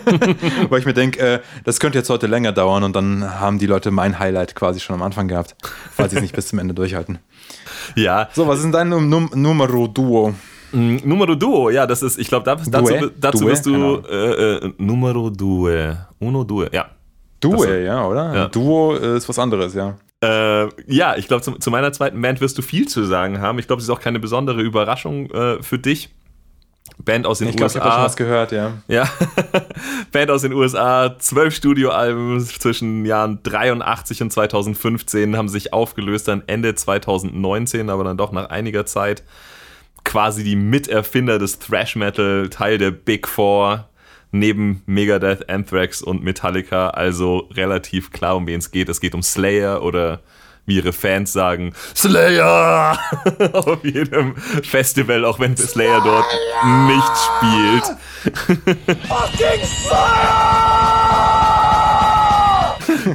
weil ich mir denke, äh, das könnte jetzt heute länger dauern und dann haben die Leute mein Highlight quasi schon am Anfang gehabt, falls sie es nicht bis zum Ende durchhalten. Ja, So, was ist denn dein Num Num Numero Duo? Mm, Numero Duo, ja, das ist, ich glaube, dazu, Due? dazu Due? wirst Keine du äh, äh, Numero Due. Uno Due, ja. Duo, Ach so. ja, oder? Ja. Duo ist was anderes, ja. Äh, ja, ich glaube, zu, zu meiner zweiten Band wirst du viel zu sagen haben. Ich glaube, es ist auch keine besondere Überraschung äh, für dich. Band aus den Ich glaube, ich habe schon USA. was gehört, ja. Ja, Band aus den USA, zwölf Studioalben zwischen Jahren 83 und 2015 haben sich aufgelöst dann Ende 2019, aber dann doch nach einiger Zeit quasi die Miterfinder des Thrash Metal, Teil der Big Four, neben Megadeth, Anthrax und Metallica, also relativ klar, um wen es geht. Es geht um Slayer oder wie ihre Fans sagen, Slayer! Auf jedem Festival, auch wenn Slayer dort nicht spielt.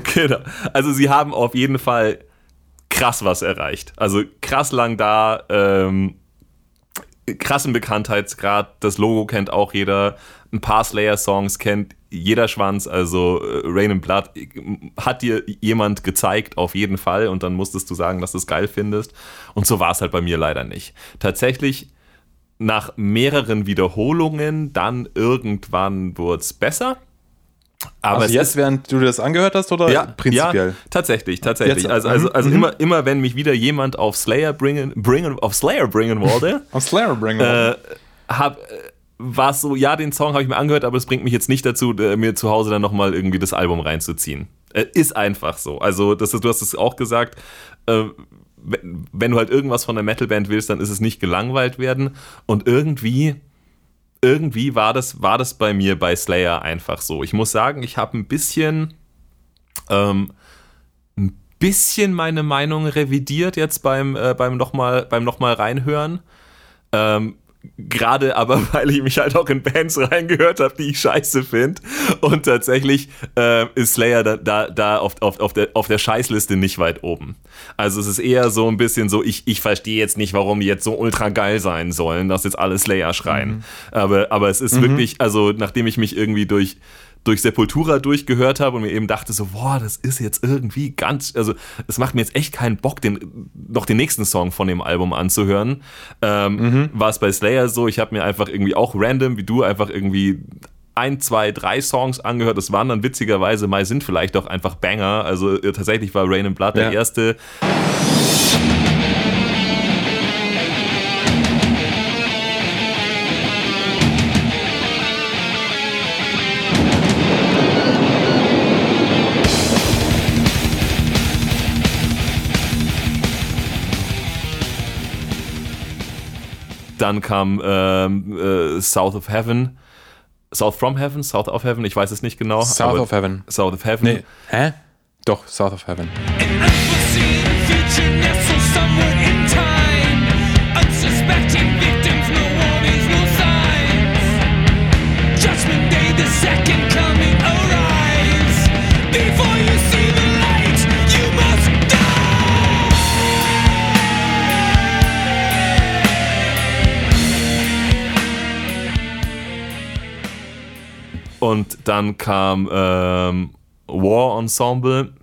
genau. Also sie haben auf jeden Fall krass was erreicht. Also krass lang da, ähm, krassen Bekanntheitsgrad. Das Logo kennt auch jeder. Ein paar Slayer-Songs kennt jeder Schwanz. Also äh, Rain and Blood äh, hat dir jemand gezeigt, auf jeden Fall. Und dann musstest du sagen, dass du es geil findest. Und so war es halt bei mir leider nicht. Tatsächlich nach mehreren Wiederholungen, dann irgendwann wurde es besser. Aber Also jetzt, ist- während du dir das angehört hast oder ja, prinzipiell? Ja, tatsächlich, tatsächlich. Jetzt, also also, mhm, also mhm. immer, immer wenn mich wieder jemand auf Slayer bringen, bringen auf Slayer bringen wollte, Auf Slayer bringen wir. äh, äh, war es so, ja, den Song habe ich mir angehört, aber es bringt mich jetzt nicht dazu, äh, mir zu Hause dann nochmal irgendwie das Album reinzuziehen. Äh, ist einfach so. Also, das, ist- du hast es auch gesagt, äh, wenn, du halt irgendwas von der Metalband willst, dann ist es nicht gelangweilt werden. Und irgendwie, irgendwie war das, war das bei mir bei Slayer einfach so. Ich muss sagen, ich habe ein bisschen, ähm, ein bisschen meine Meinung revidiert jetzt beim, äh, beim nochmal noch reinhören. Ähm, Gerade aber, weil ich mich halt auch in Bands reingehört habe, die ich scheiße finde. Und tatsächlich äh, ist Slayer da, da, da auf, auf, auf, der, auf der Scheißliste nicht weit oben. Also es ist eher so ein bisschen so, ich, ich verstehe jetzt nicht, warum die jetzt so ultra geil sein sollen, dass jetzt alle Slayer schreien. Aber, aber es ist wirklich, also nachdem ich mich irgendwie durch durch Sepultura durchgehört habe und mir eben dachte so, boah, das ist jetzt irgendwie ganz, also es macht mir jetzt echt keinen Bock, den, noch den nächsten Song von dem Album anzuhören. Ähm, War es bei Slayer so, ich habe mir einfach irgendwie auch random, wie du, einfach irgendwie ein, zwei, drei Songs angehört. Das waren dann witzigerweise mal sind vielleicht auch einfach Banger. Also äh, tatsächlich war Rain and Blood der Ja. erste. Dann kam ähm, äh, South of Heaven. South from Heaven? South of Heaven? Ich weiß es nicht genau. South of Heaven. South of Heaven. Nee. Hä? Doch, South of Heaven. Und dann kam ähm, War Ensemble.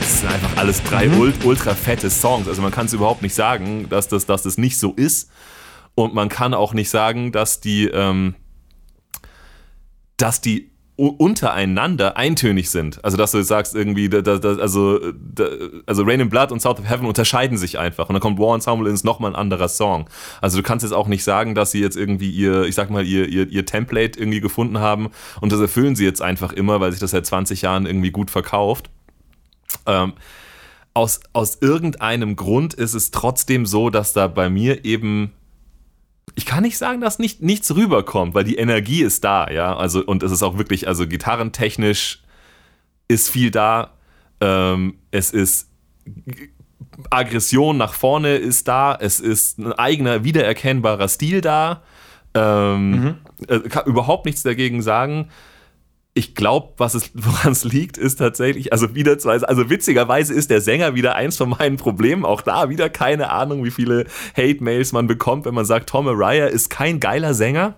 Das sind einfach alles drei ult ultra fette Songs. Also man kann es überhaupt nicht sagen, dass das, dass das nicht so ist. Und man kann auch nicht sagen, dass die, ähm, dass die untereinander eintönig sind. Also dass du jetzt sagst irgendwie, da, da, also, da, also Rain and Blood und South of Heaven unterscheiden sich einfach. Und dann kommt War Ensemble ist nochmal ein anderer Song. Also du kannst jetzt auch nicht sagen, dass sie jetzt irgendwie ihr, ich sag mal, ihr, ihr, ihr Template irgendwie gefunden haben und das erfüllen sie jetzt einfach immer, weil sich das seit 20 Jahren irgendwie gut verkauft. Ähm, aus, aus irgendeinem Grund ist es trotzdem so, dass da bei mir eben ich kann nicht sagen, dass nicht, nichts rüberkommt, weil die Energie ist da, ja. Also, und es ist auch wirklich, also gitarrentechnisch ist viel da. Ähm, es ist Aggression nach vorne ist da, es ist ein eigener, wiedererkennbarer Stil da. Ähm, äh, kann überhaupt nichts dagegen sagen. Ich glaube, was es, woran es liegt, ist tatsächlich, also wieder zwei, also witzigerweise ist der Sänger wieder eins von meinen Problemen. Auch da wieder keine Ahnung, wie viele Hate-Mails man bekommt, wenn man sagt, Tom Araya ist kein geiler Sänger.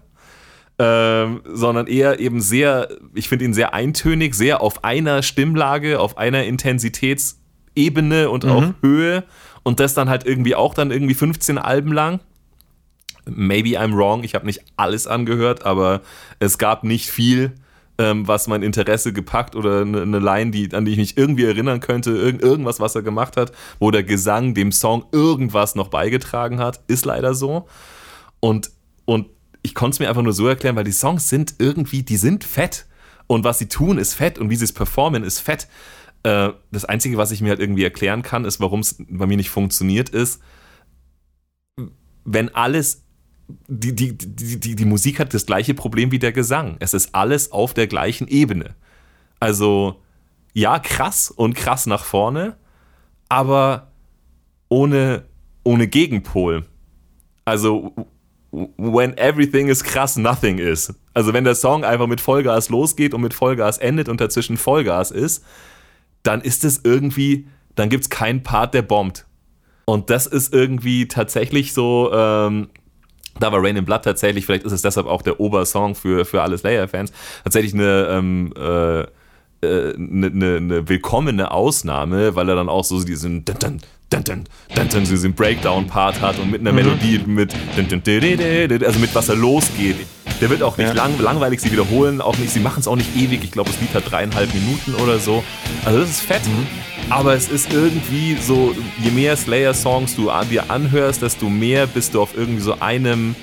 Ähm, sondern eher eben sehr, ich finde ihn sehr eintönig, sehr auf einer Stimmlage, auf einer Intensitätsebene und auch Höhe und das dann halt irgendwie auch dann irgendwie 15 Alben lang. Maybe I'm wrong, ich habe nicht alles angehört, aber es gab nicht viel, ähm, was mein Interesse gepackt oder eine, eine Line, die, an die ich mich irgendwie erinnern könnte, irgend, irgendwas, was er gemacht hat, wo der Gesang dem Song irgendwas noch beigetragen hat, ist leider so. Und, und ich konnte es mir einfach nur so erklären, weil die Songs sind irgendwie, die sind fett. Und was sie tun, ist fett und wie sie es performen, ist fett. Äh, das Einzige, was ich mir halt irgendwie erklären kann, ist, warum es bei mir nicht funktioniert, ist, wenn alles die, die, die, die, die Musik hat das gleiche Problem wie der Gesang. Es ist alles auf der gleichen Ebene. Also, ja, krass und krass nach vorne, aber ohne, ohne Gegenpol. Also, when everything is krass, nothing is. Also, wenn der Song einfach mit Vollgas losgeht und mit Vollgas endet und dazwischen Vollgas ist, dann ist es irgendwie, dann gibt es keinen Part, der bombt. Und das ist irgendwie tatsächlich so, ähm, da war Rain in Blood tatsächlich, vielleicht ist es deshalb auch der Obersong für, für alle Slayer-Fans, tatsächlich eine, ähm, äh, äh, eine, eine, eine willkommene Ausnahme, weil er dann auch so diesen dun, dun, dun, dun, dun, dun, diesen Breakdown-Part hat und mit einer Melodie mit also mit was er losgeht. Der wird auch nicht Ja. lang, langweilig, sie wiederholen auch nicht, sie machen es auch nicht ewig. Ich glaube, das Lied hat dreieinhalb Minuten oder so. Also das ist fett. Aber es ist irgendwie so, je mehr Slayer-Songs du an dir anhörst, desto mehr bist du auf irgendwie so einem,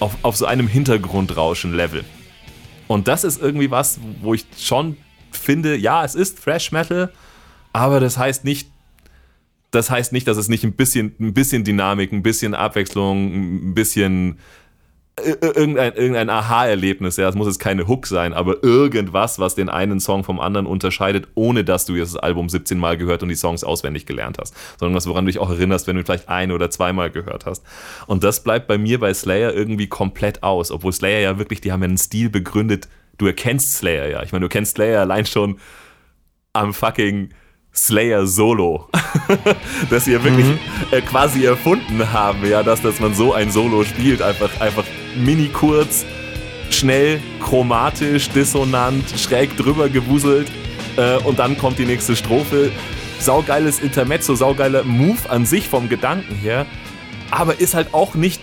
auf, auf so einem Hintergrundrauschen-Level. Und das ist irgendwie was, wo ich schon finde, ja, es ist Thrash Metal, aber das heißt nicht, das heißt nicht, dass es nicht ein bisschen, ein bisschen Dynamik, ein bisschen Abwechslung, ein bisschen irgendein, irgendein Aha-Erlebnis, ja, es muss jetzt keine Hook sein, aber irgendwas, was den einen Song vom anderen unterscheidet, ohne dass du jetzt das Album 17 Mal gehört und die Songs auswendig gelernt hast, sondern was, woran du dich auch erinnerst, wenn du vielleicht ein- oder zweimal gehört hast. Und das bleibt bei mir bei Slayer irgendwie komplett aus, obwohl Slayer ja wirklich, die haben ja einen Stil begründet, du erkennst Slayer ja, ich meine, du kennst Slayer allein schon am fucking Slayer Solo, das sie ja wirklich äh, quasi erfunden haben, ja, dass, dass man so ein Solo spielt, einfach, einfach mini kurz, schnell, chromatisch, dissonant, schräg drüber gewuselt äh, und dann kommt die nächste Strophe. Saugeiles Intermezzo, saugeiler Move an sich vom Gedanken her, aber ist halt auch nicht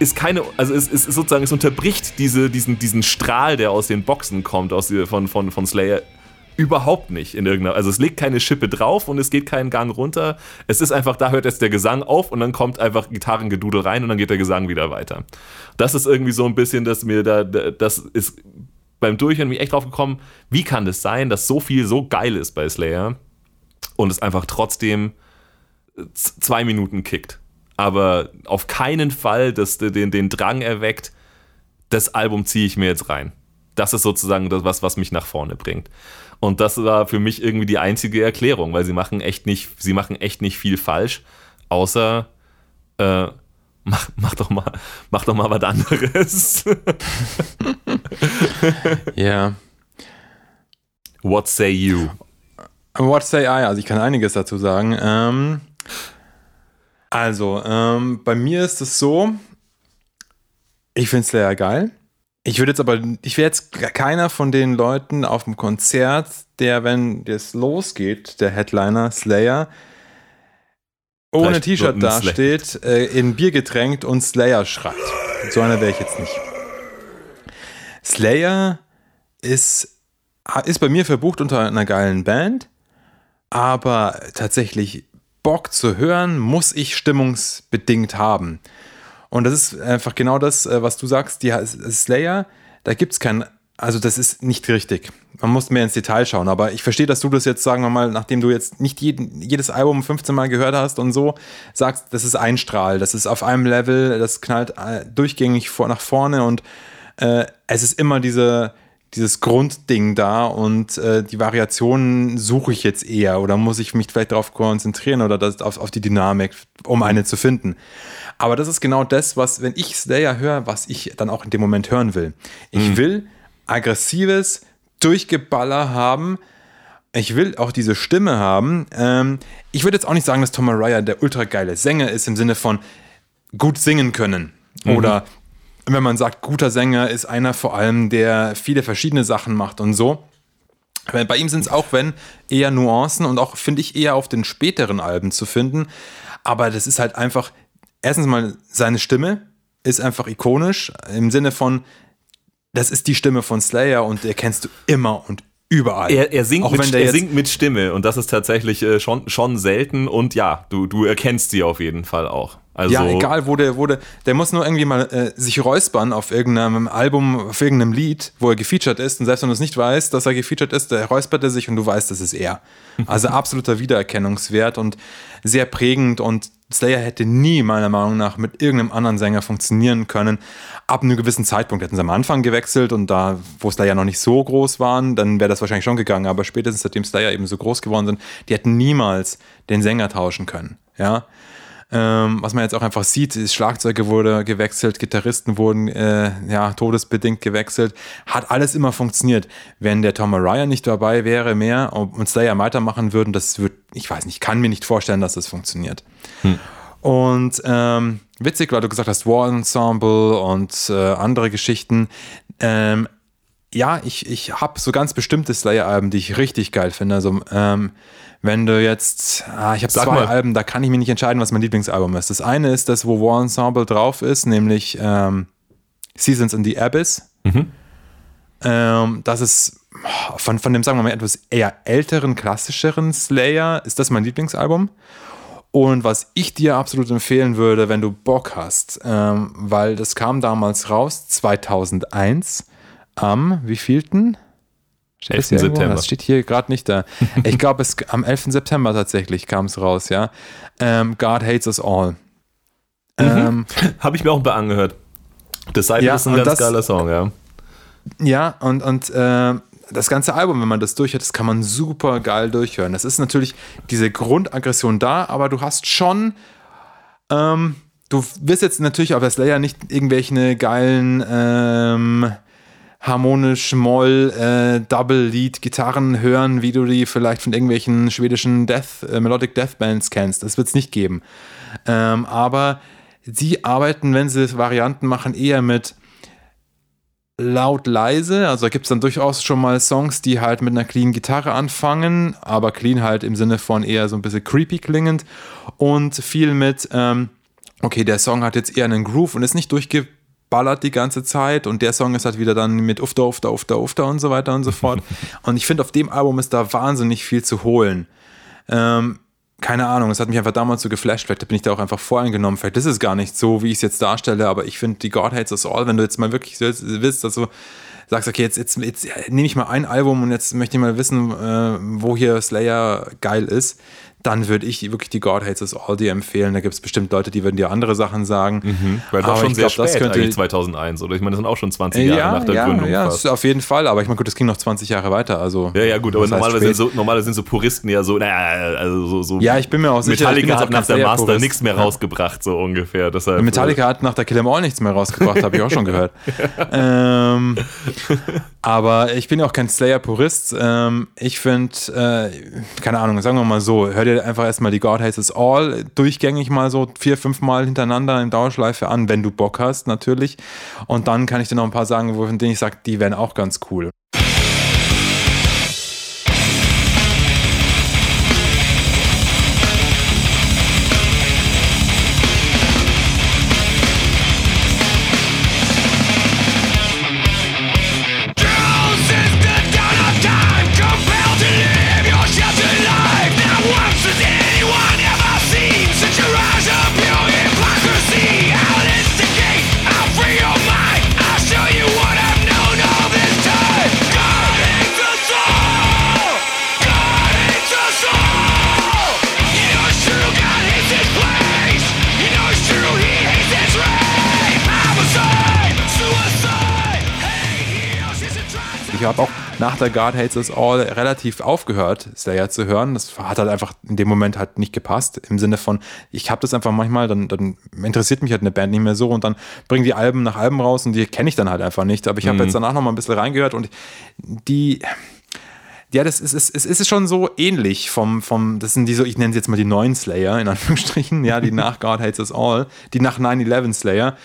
ist keine, also es ist sozusagen, es unterbricht diese, diesen, diesen Strahl, der aus den Boxen kommt, aus, von, von, von Slayer, überhaupt nicht in irgendeiner, also es legt keine Schippe drauf und es geht keinen Gang runter. Es ist einfach, da hört jetzt der Gesang auf und dann kommt einfach Gitarrengedudel rein und dann geht der Gesang wieder weiter. Das ist irgendwie so ein bisschen, dass mir da, da- das ist beim Durchhören mich echt drauf gekommen, wie kann das sein, dass so viel so geil ist bei Slayer und es einfach trotzdem zwei Minuten kickt. Aber auf keinen Fall das, den, den Drang erweckt, das Album ziehe ich mir jetzt rein. Das ist sozusagen das, was, was mich nach vorne bringt. Und das war für mich irgendwie die einzige Erklärung, weil sie machen echt nicht, sie machen echt nicht viel falsch, außer äh, mach, mach doch mal, mach doch mal was anderes. Ja. What say you? What say I? Also ich kann einiges dazu sagen. Ähm, also, ähm, bei mir ist es so, ich finde Slayer geil. Ich würde jetzt aber, ich wäre jetzt keiner von den Leuten auf dem Konzert, der, wenn das losgeht, der Headliner Slayer, ohne T-Shirt dasteht, äh, in Bier getränkt und Slayer schreit. So einer wäre ich jetzt nicht. Slayer ist, ist bei mir verbucht unter einer geilen Band, aber tatsächlich Bock zu hören, muss ich stimmungsbedingt haben. Und das ist einfach genau das, äh, was du sagst. Die Slayer, da gibt es kein, also das ist nicht richtig. Man muss mehr ins Detail schauen. Aber ich verstehe, dass du das jetzt, sagen wir mal, nachdem du jetzt nicht jeden, jedes Album 15 Mal gehört hast und so, sagst, das ist ein Strahl, das ist auf einem Level, das knallt äh, durchgängig vor, nach vorne und äh, es ist immer diese, dieses Grundding da und äh, die Variationen suche ich jetzt eher oder muss ich mich vielleicht darauf konzentrieren oder das, auf, auf die Dynamik, um eine zu finden. Aber das ist genau das, was, wenn ich Slayer höre, was ich dann auch in dem Moment hören will. Ich will aggressives Durchgeballer haben. Ich will auch diese Stimme haben. Ähm, ich würde jetzt auch nicht sagen, dass Tom Araya der ultra geile Sänger ist im Sinne von gut singen können. Oder wenn man sagt, guter Sänger ist einer vor allem, der viele verschiedene Sachen macht und so. Bei ihm sind es auch, wenn, eher Nuancen und auch, finde ich, eher auf den späteren Alben zu finden. Aber das ist halt einfach, erstens mal seine Stimme ist einfach ikonisch im Sinne von, das ist die Stimme von Slayer und der kennst du immer und überall. Er, er, singt, Auch mit, er singt mit Stimme und das ist tatsächlich äh, schon, schon selten und ja, du, du erkennst sie auf jeden Fall auch. Also, Ja, egal, wo der, wo der, der muss nur irgendwie mal äh, sich räuspern auf irgendeinem Album, auf irgendeinem Lied, wo er gefeatured ist. Und selbst wenn du es nicht weißt, dass er gefeatured ist, der räuspert er sich und du weißt, das ist er. Also absoluter Wiedererkennungswert und sehr prägend. Und Slayer hätte nie, meiner Meinung nach, mit irgendeinem anderen Sänger funktionieren können. Ab einem gewissen Zeitpunkt hätten sie am Anfang gewechselt und da, wo Slayer noch nicht so groß waren, dann wäre das wahrscheinlich schon gegangen. Aber spätestens seitdem Slayer eben so groß geworden sind, die hätten niemals den Sänger tauschen können. Ja. Ähm, was man jetzt auch einfach sieht, ist Schlagzeuge wurde gewechselt, Gitarristen wurden äh, ja, todesbedingt gewechselt. Hat alles immer funktioniert. Wenn der Tom Araya nicht dabei wäre mehr und Slayer weitermachen würden, das wird, ich weiß nicht, kann mir nicht vorstellen, dass das funktioniert. Und ähm, witzig, weil du gesagt hast, War Ensemble und äh, andere Geschichten. Ähm, ja, ich, ich habe so ganz bestimmte Slayer-Alben, die ich richtig geil finde. Also, ähm, wenn du jetzt, ah, ich habe zwei mal. Alben, da kann ich mir nicht entscheiden, was mein Lieblingsalbum ist. Das eine ist das, wo War Ensemble drauf ist, nämlich ähm, Seasons in the Abyss. Ähm, das ist von, von dem, sagen wir mal, etwas eher älteren, klassischeren Slayer, ist das mein Lieblingsalbum. Und was ich dir absolut empfehlen würde, wenn du Bock hast, ähm, weil das kam damals raus, 2001, am wievielten? Steht 11. das hier irgendwo? September. Das steht hier gerade nicht da. Ich glaube, es am 11. September tatsächlich kam es raus, ja. Ähm, God Hates Us All. Ähm, Habe ich mir auch ein paar angehört. Disciple Ja, ist ein ganz das- geiler Song, ja. Ja, und, und äh, das ganze Album, wenn man das durchhört, das kann man super geil durchhören. Das ist natürlich diese Grundaggression da, aber du hast schon, ähm, du wirst jetzt natürlich auf der Slayer nicht irgendwelche geilen ähm, harmonisch Moll äh, Double Lead Gitarren hören, wie du die vielleicht von irgendwelchen schwedischen Death äh, Melodic Death Bands kennst. Das wird es nicht geben. Ähm, aber sie arbeiten, wenn sie Varianten machen, eher mit laut leise. Also da gibt es dann durchaus schon mal Songs, die halt mit einer clean Gitarre anfangen, aber clean halt im Sinne von eher so ein bisschen creepy klingend und viel mit, ähm, okay, der Song hat jetzt eher einen Groove und ist nicht durchgeballert die ganze Zeit und der Song ist halt wieder dann mit Ufta, Ufta, Ufta, Ufta und so weiter und so fort. und ich finde, auf dem Album ist da wahnsinnig viel zu holen. Ähm, keine Ahnung, es hat mich einfach damals so geflasht. Vielleicht bin ich da auch einfach voreingenommen. Vielleicht ist es gar nicht so, wie ich es jetzt darstelle, aber ich finde, die God Hates Us All, wenn du jetzt mal wirklich so willst, dass du sagst, okay, jetzt, jetzt, jetzt nehme ich mal ein Album und jetzt möchte ich mal wissen, äh, wo hier Slayer geil ist, dann würde ich wirklich die God Hates Us All dir empfehlen. Da gibt es bestimmt Leute, die würden dir andere Sachen sagen. Weil doch Aber schon ich sehr glaub, das spät, könnte- eigentlich 2001, oder? Ich meine, das sind auch schon 20 Jahre Ja, nach der ja, Gründung ja, fast. das auf jeden Fall. Aber ich meine, gut, das ging noch 20 Jahre weiter. Also, Ja, ja, gut, aber normalerweise sind, so, normalerweise sind so Puristen ja so, naja, also so, so Ja, ich bin mir auch sicher, Metallica hat nach der Master nichts mehr rausgebracht, so ungefähr. Deshalb, Metallica hat nach der Kill 'Em All nichts mehr rausgebracht, habe ich auch schon gehört. ähm, aber ich bin ja auch kein Slayer-Purist. Ähm, ich finde, äh, keine Ahnung, sagen wir mal so, hör dir einfach erstmal die God Hates Us All durchgängig mal so vier, fünf Mal hintereinander in Dauerschleife an, wenn du Bock hast, natürlich. Und dann kann ich dir noch ein paar sagen, von denen ich sage, die wären auch ganz cool. Ich habe auch nach der God Hates Us All relativ aufgehört, Slayer zu hören. Das hat halt einfach in dem Moment halt nicht gepasst. Im Sinne von, ich habe das einfach manchmal, dann, dann interessiert mich halt eine Band nicht mehr so und dann bringen die Alben nach Alben raus und die kenne ich dann halt einfach nicht. Aber ich habe jetzt danach noch mal ein bisschen reingehört und die. Ja, das ist, ist, es ist schon so ähnlich vom, vom, das sind die so, ich nenne sie jetzt mal die neuen Slayer, in Anführungsstrichen, ja, die nach God Hates Us All, die nach 9-11 Slayer,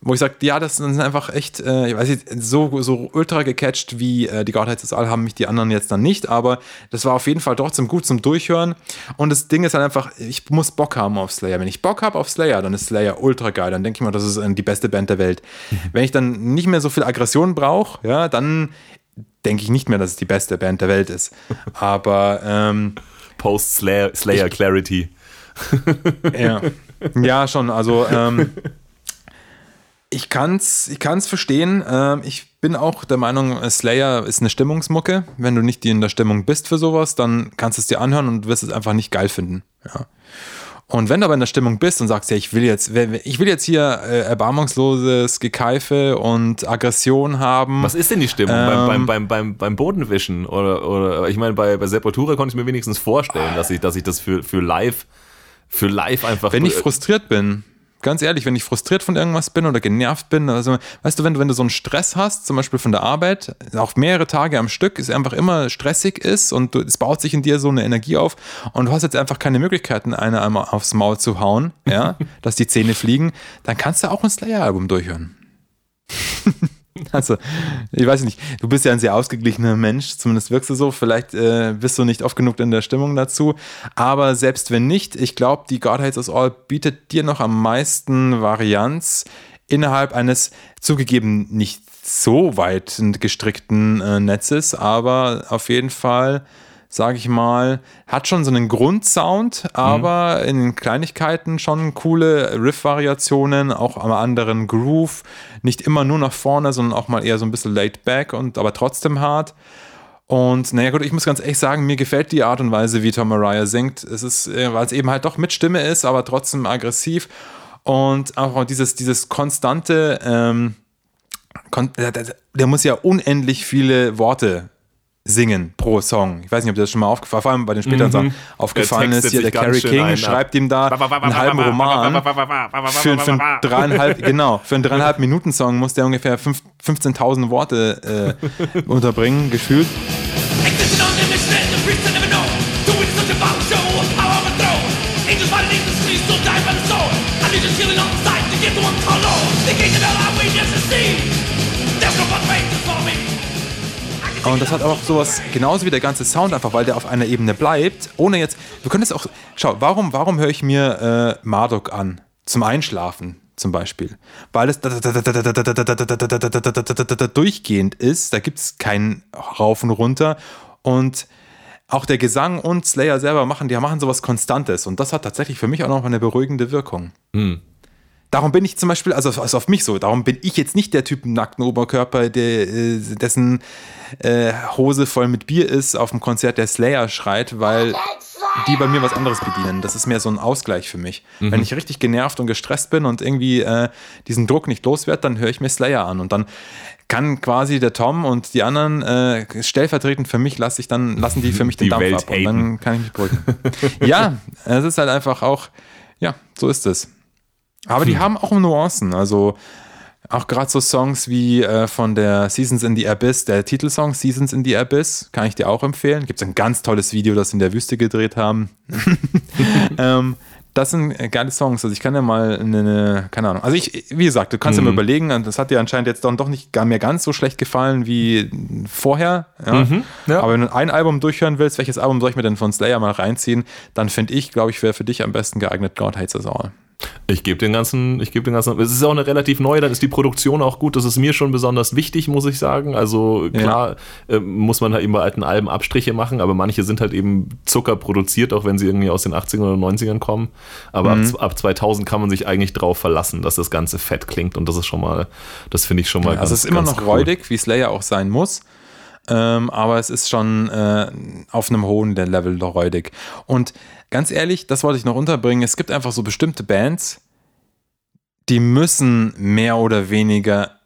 wo ich sage, ja, das sind einfach echt, äh, ich weiß nicht, so, so ultra gecatcht wie äh, die Godheads des All haben mich die anderen jetzt dann nicht, aber das war auf jeden Fall trotzdem gut zum Durchhören. Und das Ding ist halt einfach, ich muss Bock haben auf Slayer. Wenn ich Bock habe auf Slayer, dann ist Slayer ultra geil. Dann denke ich mal, das ist äh, die beste Band der Welt. Wenn ich dann nicht mehr so viel Aggression brauche, ja, dann denke ich nicht mehr, dass es die beste Band der Welt ist. Aber ähm, Post-Slayer Slayer Clarity. ja. ja, schon. Also ähm, ich kann's, ich kann's verstehen. Ähm, ich bin auch der Meinung, äh, Slayer ist eine Stimmungsmucke. Wenn du nicht in der Stimmung bist für sowas, dann kannst du es dir anhören und wirst es einfach nicht geil finden. Ja. Und wenn du aber in der Stimmung bist und sagst, ja, ich will jetzt, ich will jetzt hier äh, erbarmungsloses Gekeife und Aggression haben. Was ist denn die Stimmung Ähm. beim, beim, beim, beim, beim Bodenwischen? Oder, oder ich meine, bei, bei Sepultura konnte ich mir wenigstens vorstellen, dass ich, dass ich das für, für live, für live einfach. Wenn ich frustriert bin, ganz ehrlich, wenn ich frustriert von irgendwas bin oder genervt bin, also weißt du, wenn du, wenn du so einen Stress hast, zum Beispiel von der Arbeit, auch mehrere Tage am Stück, es einfach immer stressig ist und du, es baut sich in dir so eine Energie auf und du hast jetzt einfach keine Möglichkeiten, einer einmal aufs Maul zu hauen, ja, dass die Zähne fliegen, dann kannst du auch ein Slayer-Album durchhören. Also, ich weiß nicht, du bist ja ein sehr ausgeglichener Mensch, zumindest wirkst du so. Vielleicht äh, bist du nicht oft genug in der Stimmung dazu. Aber selbst wenn nicht, ich glaube, die God Hates Us All bietet dir noch am meisten Varianz innerhalb eines zugegeben nicht so weit gestrickten äh, Netzes, aber auf jeden Fall sage ich mal, hat schon so einen Grundsound, aber in den Kleinigkeiten schon coole Riff-Variationen, auch am anderen Groove, nicht immer nur nach vorne, sondern auch mal eher so ein bisschen laid back und aber trotzdem hart. Und naja gut, ich muss ganz ehrlich sagen, mir gefällt die Art und Weise, wie Tom Mariah singt. Es ist, äh, weil es eben halt doch mit Stimme ist, aber trotzdem aggressiv. Und auch dieses, dieses konstante, ähm, kon der, der, der muss ja unendlich viele Worte singen pro Song. Ich weiß nicht, ob dir das schon mal aufgefallen, vor allem bei den späteren Sachen aufgefallen ist. Hier der Carrie King ein, schreibt ihm da einen halben Roman für, für einen dreieinhalb, genau, für einen dreieinhalb Minuten Song muss der ungefähr fünf- 15.000 Worte äh, unterbringen, gefühlt. On. Angels fighting in the streets, still dying by the sword. I need just healing on the side to get the one called Lord. The gate of hell I wait just see. Und das hat auch sowas, genauso wie der ganze Sound, einfach weil der auf einer Ebene bleibt, ohne jetzt, wir können es auch, schau, warum, warum höre ich mir äh, Marduk an? Zum Einschlafen zum Beispiel. Weil es durchgehend ist, da gibt es keinen Rauf und runter und auch der Gesang und Slayer selber machen, die machen sowas Konstantes und das hat tatsächlich für mich auch noch eine beruhigende Wirkung. Darum bin ich zum Beispiel, also, also auf mich so, darum bin ich jetzt nicht der Typ nackten Oberkörper, der, äh, dessen äh, Hose voll mit Bier ist, auf dem Konzert der Slayer schreit, weil die bei mir was anderes bedienen. Das ist mehr so ein Ausgleich für mich. Wenn ich richtig genervt und gestresst bin und irgendwie äh, diesen Druck nicht loswerde, dann höre ich mir Slayer an und dann kann quasi der Tom und die anderen äh, stellvertretend für mich lasse ich dann lassen die für mich den Die Dampf Welt ab und dann haten. kann ich mich beruhigen. ja, es ist halt einfach auch ja, so ist es. Aber die haben auch Nuancen. Also auch gerade so Songs wie äh, von der Seasons in the Abyss, der Titelsong Seasons in the Abyss, kann ich dir auch empfehlen. Gibt es ein ganz tolles Video, das sie in der Wüste gedreht haben. ähm, das sind äh, geile Songs. Also ich kann ja mal eine, eine keine Ahnung. Also ich, wie gesagt, du kannst ja mal überlegen, und das hat dir anscheinend jetzt dann doch nicht gar mehr ganz so schlecht gefallen wie vorher. Ja? ja. Aber wenn du ein Album durchhören willst, welches Album soll ich mir denn von Slayer mal reinziehen, dann finde ich, glaube ich, wäre für dich am besten geeignet God Hates Us All. Ich gebe den ganzen, ich gebe den ganzen, es ist auch eine relativ neue, dann ist die Produktion auch gut, das ist mir schon besonders wichtig, muss ich sagen. Also klar äh, muss man halt eben bei alten Alben Abstriche machen, aber manche sind halt eben Zucker produziert, auch wenn sie irgendwie aus den 80ern oder 90ern kommen. Aber Mhm. ab, ab 2000 kann man sich eigentlich drauf verlassen, dass das Ganze fett klingt und das ist schon mal, das finde ich schon mal Also es ist immer noch cool. räudig, wie Slayer auch sein muss. Ähm, aber es ist schon äh, auf einem hohen Level räudig. Und ganz ehrlich, das wollte ich noch unterbringen. Es gibt einfach so bestimmte Bands, die müssen mehr oder weniger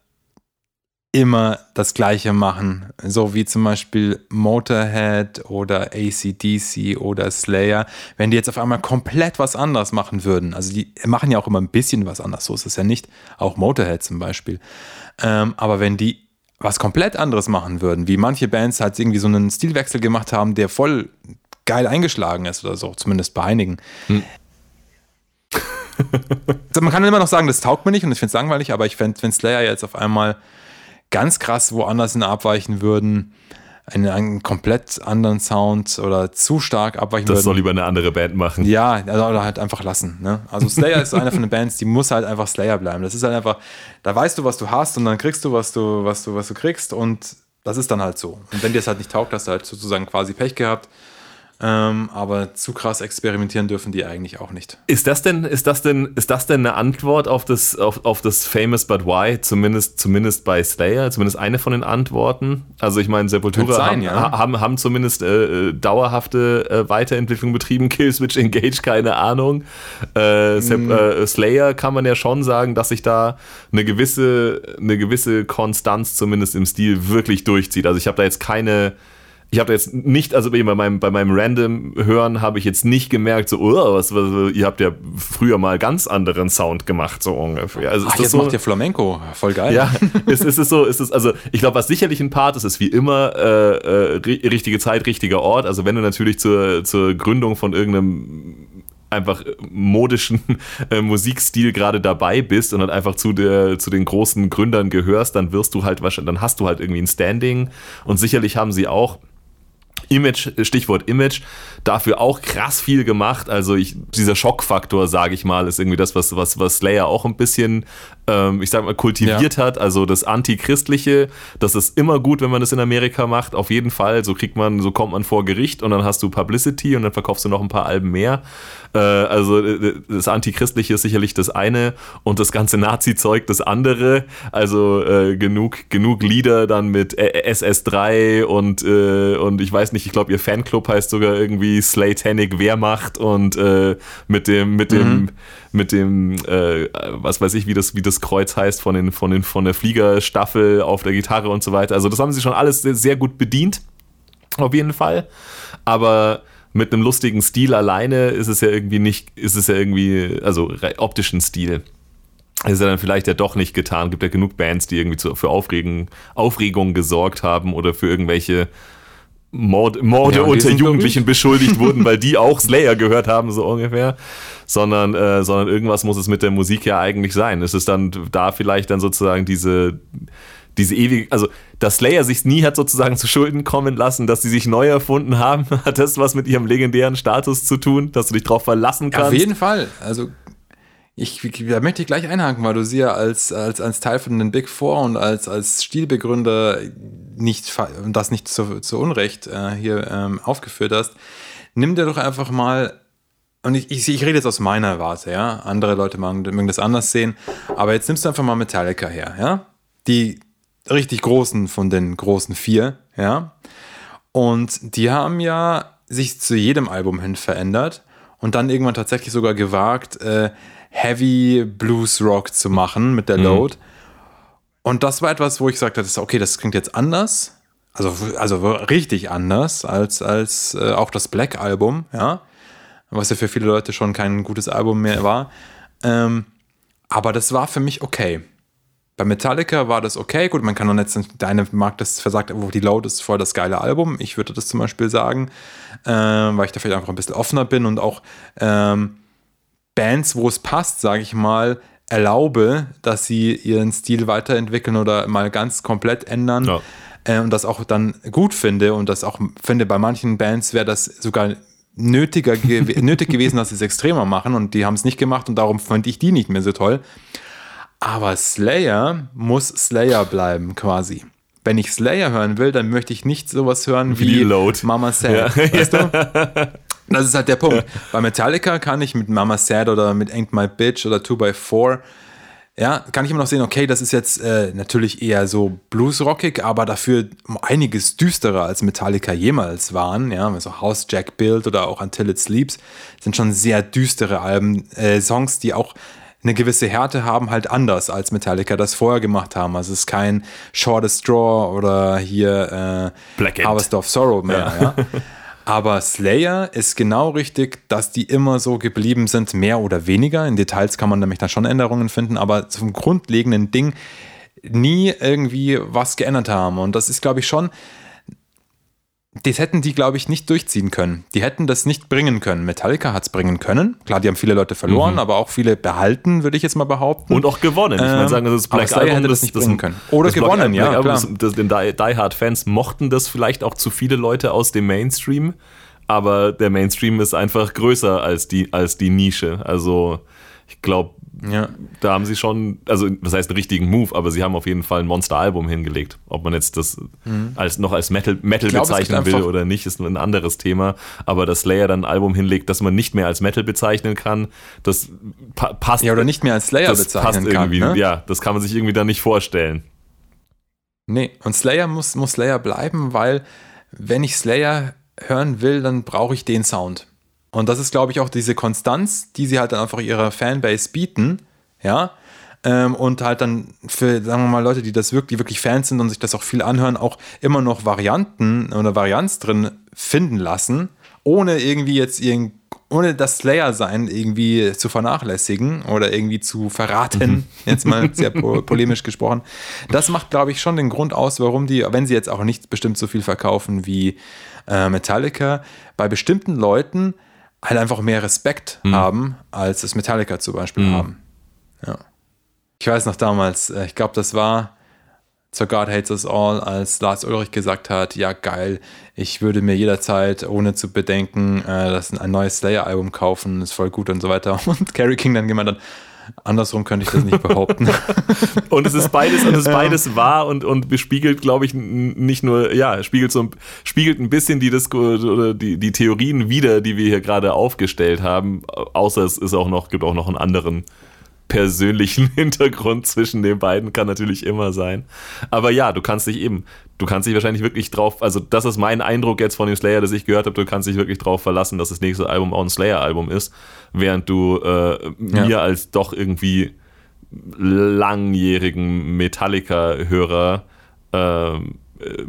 immer das Gleiche machen. So wie zum Beispiel Motorhead oder ACDC oder Slayer. Wenn die jetzt auf einmal komplett was anderes machen würden, also die machen ja auch immer ein bisschen was anders, so ist es ja nicht. Auch Motorhead zum Beispiel. Ähm, aber wenn die was komplett anderes machen würden, wie manche Bands halt irgendwie so einen Stilwechsel gemacht haben, der voll geil eingeschlagen ist oder so, zumindest bei einigen. Also man kann immer noch sagen, das taugt mir nicht und ich finde es langweilig, aber ich fände, wenn Slayer jetzt auf einmal ganz krass woanders hin abweichen würden, einen, einen komplett anderen Sound oder zu stark abweichen Das würden. soll lieber eine andere Band machen. Ja, also, oder halt einfach lassen. Ne? Also Slayer ist einer von den Bands, die muss halt einfach Slayer bleiben. Das ist halt einfach, da weißt du, was du hast und dann kriegst du, was du, was du, was du kriegst und das ist dann halt so. Und wenn dir es halt nicht taugt, hast du halt sozusagen quasi Pech gehabt. Ähm, aber zu krass experimentieren dürfen die eigentlich auch nicht. Ist das denn, ist das denn, ist das denn eine Antwort auf das, auf, auf das Famous But Why? Zumindest, zumindest bei Slayer, zumindest eine von den Antworten. Also ich meine, Sepultura sein, haben, ja. haben, haben zumindest äh, äh, dauerhafte äh, Weiterentwicklung betrieben. Killswitch Engage, keine Ahnung. Äh, Mhm. Slayer kann man ja schon sagen, dass sich da eine gewisse, eine gewisse Konstanz zumindest im Stil wirklich durchzieht. Also ich habe da jetzt keine ich habe jetzt nicht, also bei meinem, bei meinem Random-Hören habe ich jetzt nicht gemerkt, so, oh, was, was, ihr habt ja früher mal ganz anderen Sound gemacht, so ungefähr. Also Ach, das jetzt so? macht ihr Flamenco. Voll geil. ja, ist, ist es so, ist es, also ich glaube, was sicherlich ein Part ist, ist wie immer äh, äh, ri- richtige Zeit, richtiger Ort. Also wenn du natürlich zur, zur Gründung von irgendeinem einfach modischen äh, Musikstil gerade dabei bist und dann einfach zu der zu den großen Gründern gehörst, dann wirst du halt wahrscheinlich, dann hast du halt irgendwie ein Standing und sicherlich haben sie auch Image, Stichwort Image, dafür auch krass viel gemacht. Also ich, dieser Schockfaktor, sage ich mal, ist irgendwie das, was, was, was Slayer auch ein bisschen, ähm, ich sag mal, kultiviert hat. Also das Antichristliche, das ist immer gut, wenn man das in Amerika macht. Auf jeden Fall. So kriegt man, so kommt man vor Gericht und dann hast du Publicity und dann verkaufst du noch ein paar Alben mehr. Äh, also äh, das Antichristliche ist sicherlich das eine und das ganze Nazi-Zeug das andere. Also äh, genug, genug Lieder dann mit äh, SS3 und, äh, und ich weiß nicht, ich glaube, ihr Fanclub heißt sogar irgendwie Slatanic Wehrmacht und äh, mit dem, mit dem, mit dem, äh, was weiß ich, wie das, wie das Kreuz heißt von den, von den, von der Fliegerstaffel auf der Gitarre und so weiter. Also das haben sie schon alles sehr, sehr gut bedient. Auf jeden Fall. Aber mit einem lustigen Stil alleine ist es ja irgendwie nicht, ist es ja irgendwie, also optischen Stil. Ist ja dann vielleicht ja doch nicht getan. Gibt ja genug Bands, die irgendwie für Aufregen, Aufregung gesorgt haben oder für irgendwelche Mord, Morde Ja, unter Jugendlichen beschuldigt wurden, weil die auch Slayer gehört haben, so ungefähr. Sondern, äh, sondern irgendwas muss es mit der Musik ja eigentlich sein. Es ist dann da vielleicht dann sozusagen diese, diese ewige, also dass Slayer sich nie hat sozusagen zu Schulden kommen lassen, dass sie sich neu erfunden haben, hat das was mit ihrem legendären Status zu tun, dass du dich drauf verlassen kannst. Auf jeden Fall. Also ich, da möchte ich gleich einhaken, weil du sie ja als, als, als Teil von den Big Four und als, als Stilbegründer nicht, das nicht zu, zu Unrecht äh, hier ähm, aufgeführt hast. Nimm dir doch einfach mal, und ich, ich, ich rede jetzt aus meiner Warte, ja. Andere Leute mögen, mögen das anders sehen, aber jetzt nimmst du einfach mal Metallica her, ja. Die richtig großen von den großen vier, ja. Und die haben ja sich zu jedem Album hin verändert und dann irgendwann tatsächlich sogar gewagt, äh, Heavy Blues Rock zu machen mit der Load. Und das war etwas, wo ich gesagt habe, okay, das klingt jetzt anders. Also, also richtig anders als, als äh, auch das Black Album, ja. Was ja für viele Leute schon kein gutes Album mehr war. Ähm, aber das war für mich okay. Bei Metallica war das okay. Gut, man kann dann jetzt, deine mag das versagt, wo die Load ist voll das geile Album. Ich würde das zum Beispiel sagen, ähm, weil ich da vielleicht einfach ein bisschen offener bin und auch ähm, Bands, wo es passt, sage ich mal, erlaube, dass sie ihren Stil weiterentwickeln oder mal ganz komplett ändern. Ja. Äh, und das auch dann gut finde und das auch finde, bei manchen Bands wäre das sogar nötiger gew nötig gewesen, dass sie es extremer machen und die haben es nicht gemacht und darum fand ich die nicht mehr so toll. Aber Slayer muss Slayer bleiben, quasi. Wenn ich Slayer hören will, dann möchte ich nicht sowas hören wie, Wie. Mama Sad. Weißt du? Das ist halt der Punkt. Bei Metallica kann ich mit Mama Sad oder mit Ain't My Bitch oder 2x4, ja, kann ich immer noch sehen, okay, das ist jetzt äh, natürlich eher so bluesrockig, aber dafür einiges düsterer als Metallica jemals waren. Ja, also House Jack Build oder auch Until It Sleeps sind schon sehr düstere Alben, äh, Songs, die auch eine gewisse Härte haben, halt anders als Metallica das vorher gemacht haben. Also es ist kein Shortest Straw oder hier äh, Black. Harvest of Sorrow mehr. Ja. Aber Slayer ist genau richtig, dass die immer so geblieben sind, mehr oder weniger. In Details kann man nämlich dann schon Änderungen finden, aber zum grundlegenden Ding nie irgendwie was geändert haben. Und das ist, glaube ich, schon das hätten die, glaube ich, nicht durchziehen können. Die hätten das nicht bringen können. Metallica hat es bringen können. Klar, die haben viele Leute verloren, aber auch viele behalten, würde ich jetzt mal behaupten. Und auch gewonnen. Ich meine, Ähm, sagen, das aber Black Album, hätte das nicht bringen können. Oder das Black- gewonnen, ja, Black Album, klar. das, das, den Die, Die Hard Fans mochten das vielleicht auch zu viele Leute aus dem Mainstream, aber der Mainstream ist einfach größer als die, als die Nische. Also ich glaube, ja. da haben sie schon, also was heißt einen richtigen Move, aber sie haben auf jeden Fall ein Monster-Album hingelegt. Ob man jetzt das als noch als Metal, Metal Mhm. gibt bezeichnen will oder nicht, ist ein anderes Thema. Aber dass Slayer dann ein Album hinlegt, das man nicht mehr als Metal bezeichnen kann, das pa passt. ja, oder nicht mehr als Slayer das passt bezeichnen kann. irgendwie. Ne? Ja, das kann man sich irgendwie dann nicht vorstellen. Nee, und Slayer muss, muss Slayer bleiben, weil wenn ich Slayer hören will, dann brauche ich den Sound. Und das ist, glaube ich, auch diese Konstanz, die sie halt dann einfach ihrer Fanbase bieten, ja. Ähm, und halt dann für, sagen wir mal, Leute, die das wirklich, die wirklich Fans sind und sich das auch viel anhören, auch immer noch Varianten oder Varianz drin finden lassen, ohne irgendwie jetzt irgend, ohne das Slayer-Sein irgendwie zu vernachlässigen oder irgendwie zu verraten, jetzt mal sehr po polemisch gesprochen. Das macht, glaube ich, schon den Grund aus, warum die, wenn sie jetzt auch nicht bestimmt so viel verkaufen wie äh, Metallica, bei bestimmten Leuten halt einfach mehr Respekt haben, als es Metallica zum Beispiel haben. Ja. Ich weiß noch damals, äh, ich glaube, das war zur God Hates Us All, als Lars Ulrich gesagt hat, ja geil, ich würde mir jederzeit, ohne zu bedenken, äh, das ein neues Slayer-Album kaufen, ist voll gut und so weiter. Und Carrie King dann gemeint hat, andersrum könnte ich das nicht behaupten. Und es ist beides, und es ist beides wahr und, und bespiegelt, glaube ich, nicht nur, ja, spiegelt so ein- spiegelt ein bisschen die Disco oder die, die Theorien wieder, die wir hier gerade aufgestellt haben. Außer es ist auch noch, gibt auch noch einen anderen persönlichen Hintergrund zwischen den beiden, kann natürlich immer sein. Aber ja, du kannst dich eben, du kannst dich wahrscheinlich wirklich drauf, also das ist mein Eindruck jetzt von dem Slayer, das ich gehört habe, du kannst dich wirklich drauf verlassen, dass das nächste Album auch ein Slayer-Album ist, während du äh, mir Ja. als doch irgendwie langjährigen Metallica-Hörer äh,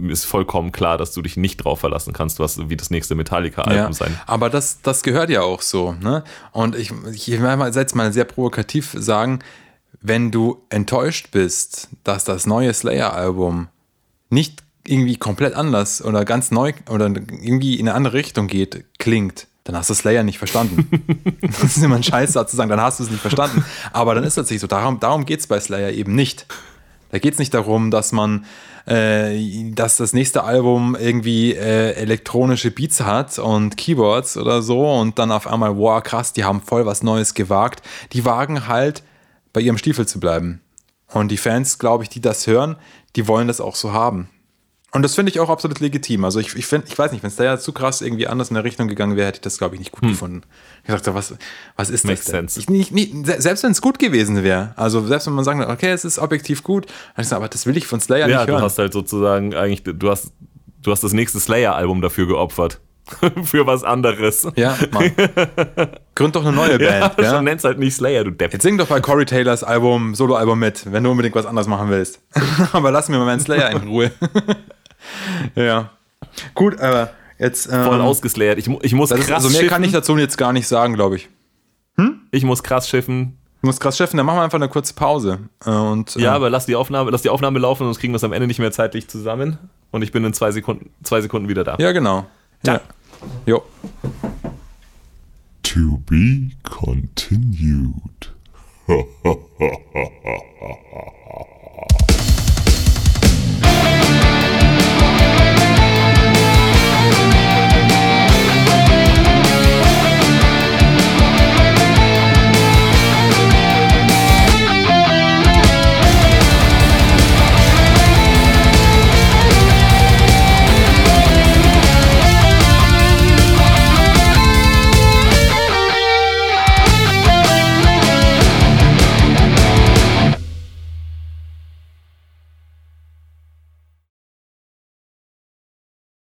ist vollkommen klar, dass du dich nicht drauf verlassen kannst, was wie das nächste Metallica-Album Ja, sein. aber das, das gehört ja auch so. Ne? Und ich, ich will mal jetzt mal sehr provokativ sagen, wenn du enttäuscht bist, dass das neue Slayer-Album nicht irgendwie komplett anders oder ganz neu oder irgendwie in eine andere Richtung geht, klingt, dann hast du Slayer nicht verstanden. das ist immer ein Scheißsatz zu sagen, dann hast du es nicht verstanden. Aber dann ist es tatsächlich so. Darum, darum geht es bei Slayer eben nicht. Da geht es nicht darum, dass man, äh, dass das nächste Album irgendwie äh, elektronische Beats hat und Keyboards oder so und dann auf einmal, wow, krass, die haben voll was Neues gewagt. Die wagen halt, bei ihrem Stiefel zu bleiben. Und die Fans, glaube ich, die das hören, die wollen das auch so haben. Und das finde ich auch absolut legitim. Also ich, ich, find, ich weiß nicht, wenn es da ja zu krass irgendwie anders in der Richtung gegangen wäre, hätte ich das, glaube ich, nicht gut gefunden. Ich dachte, was, was ist Hm. Makes das denn? sense. Ich, nicht, nicht, se- selbst wenn es gut gewesen wäre, also selbst wenn man sagen würde, okay, es ist objektiv gut, ich gesagt, aber das will ich von Slayer Ja, nicht du hören. hast halt sozusagen eigentlich, du hast, du hast das nächste Slayer-Album dafür geopfert. Für was anderes. ja, Mann. Gründ doch eine neue Ja, Band. Ja, schon nenn's halt nicht Slayer, du Depp. Jetzt sing doch bei Corey Taylors Album, Soloalbum mit, wenn du unbedingt was anderes machen willst. aber lass mir mal meinen Slayer in Ruhe. ja. Gut, aber jetzt. Ähm, Voll ausgeslayert. Ich, ich muss das ist, krass also mehr schiffen. kann ich dazu jetzt gar nicht sagen, glaube ich. ich muss krass schiffen. Du musst krass chefen, dann machen wir einfach eine kurze Pause. Äh, Und, Ja, äh, aber lass die Aufnahme, lass die Aufnahme laufen, sonst kriegen wir es am Ende nicht mehr zeitlich zusammen. Und ich bin in zwei Sekunden, zwei Sekunden wieder da. ja, genau. Ja. Jo. To be continued.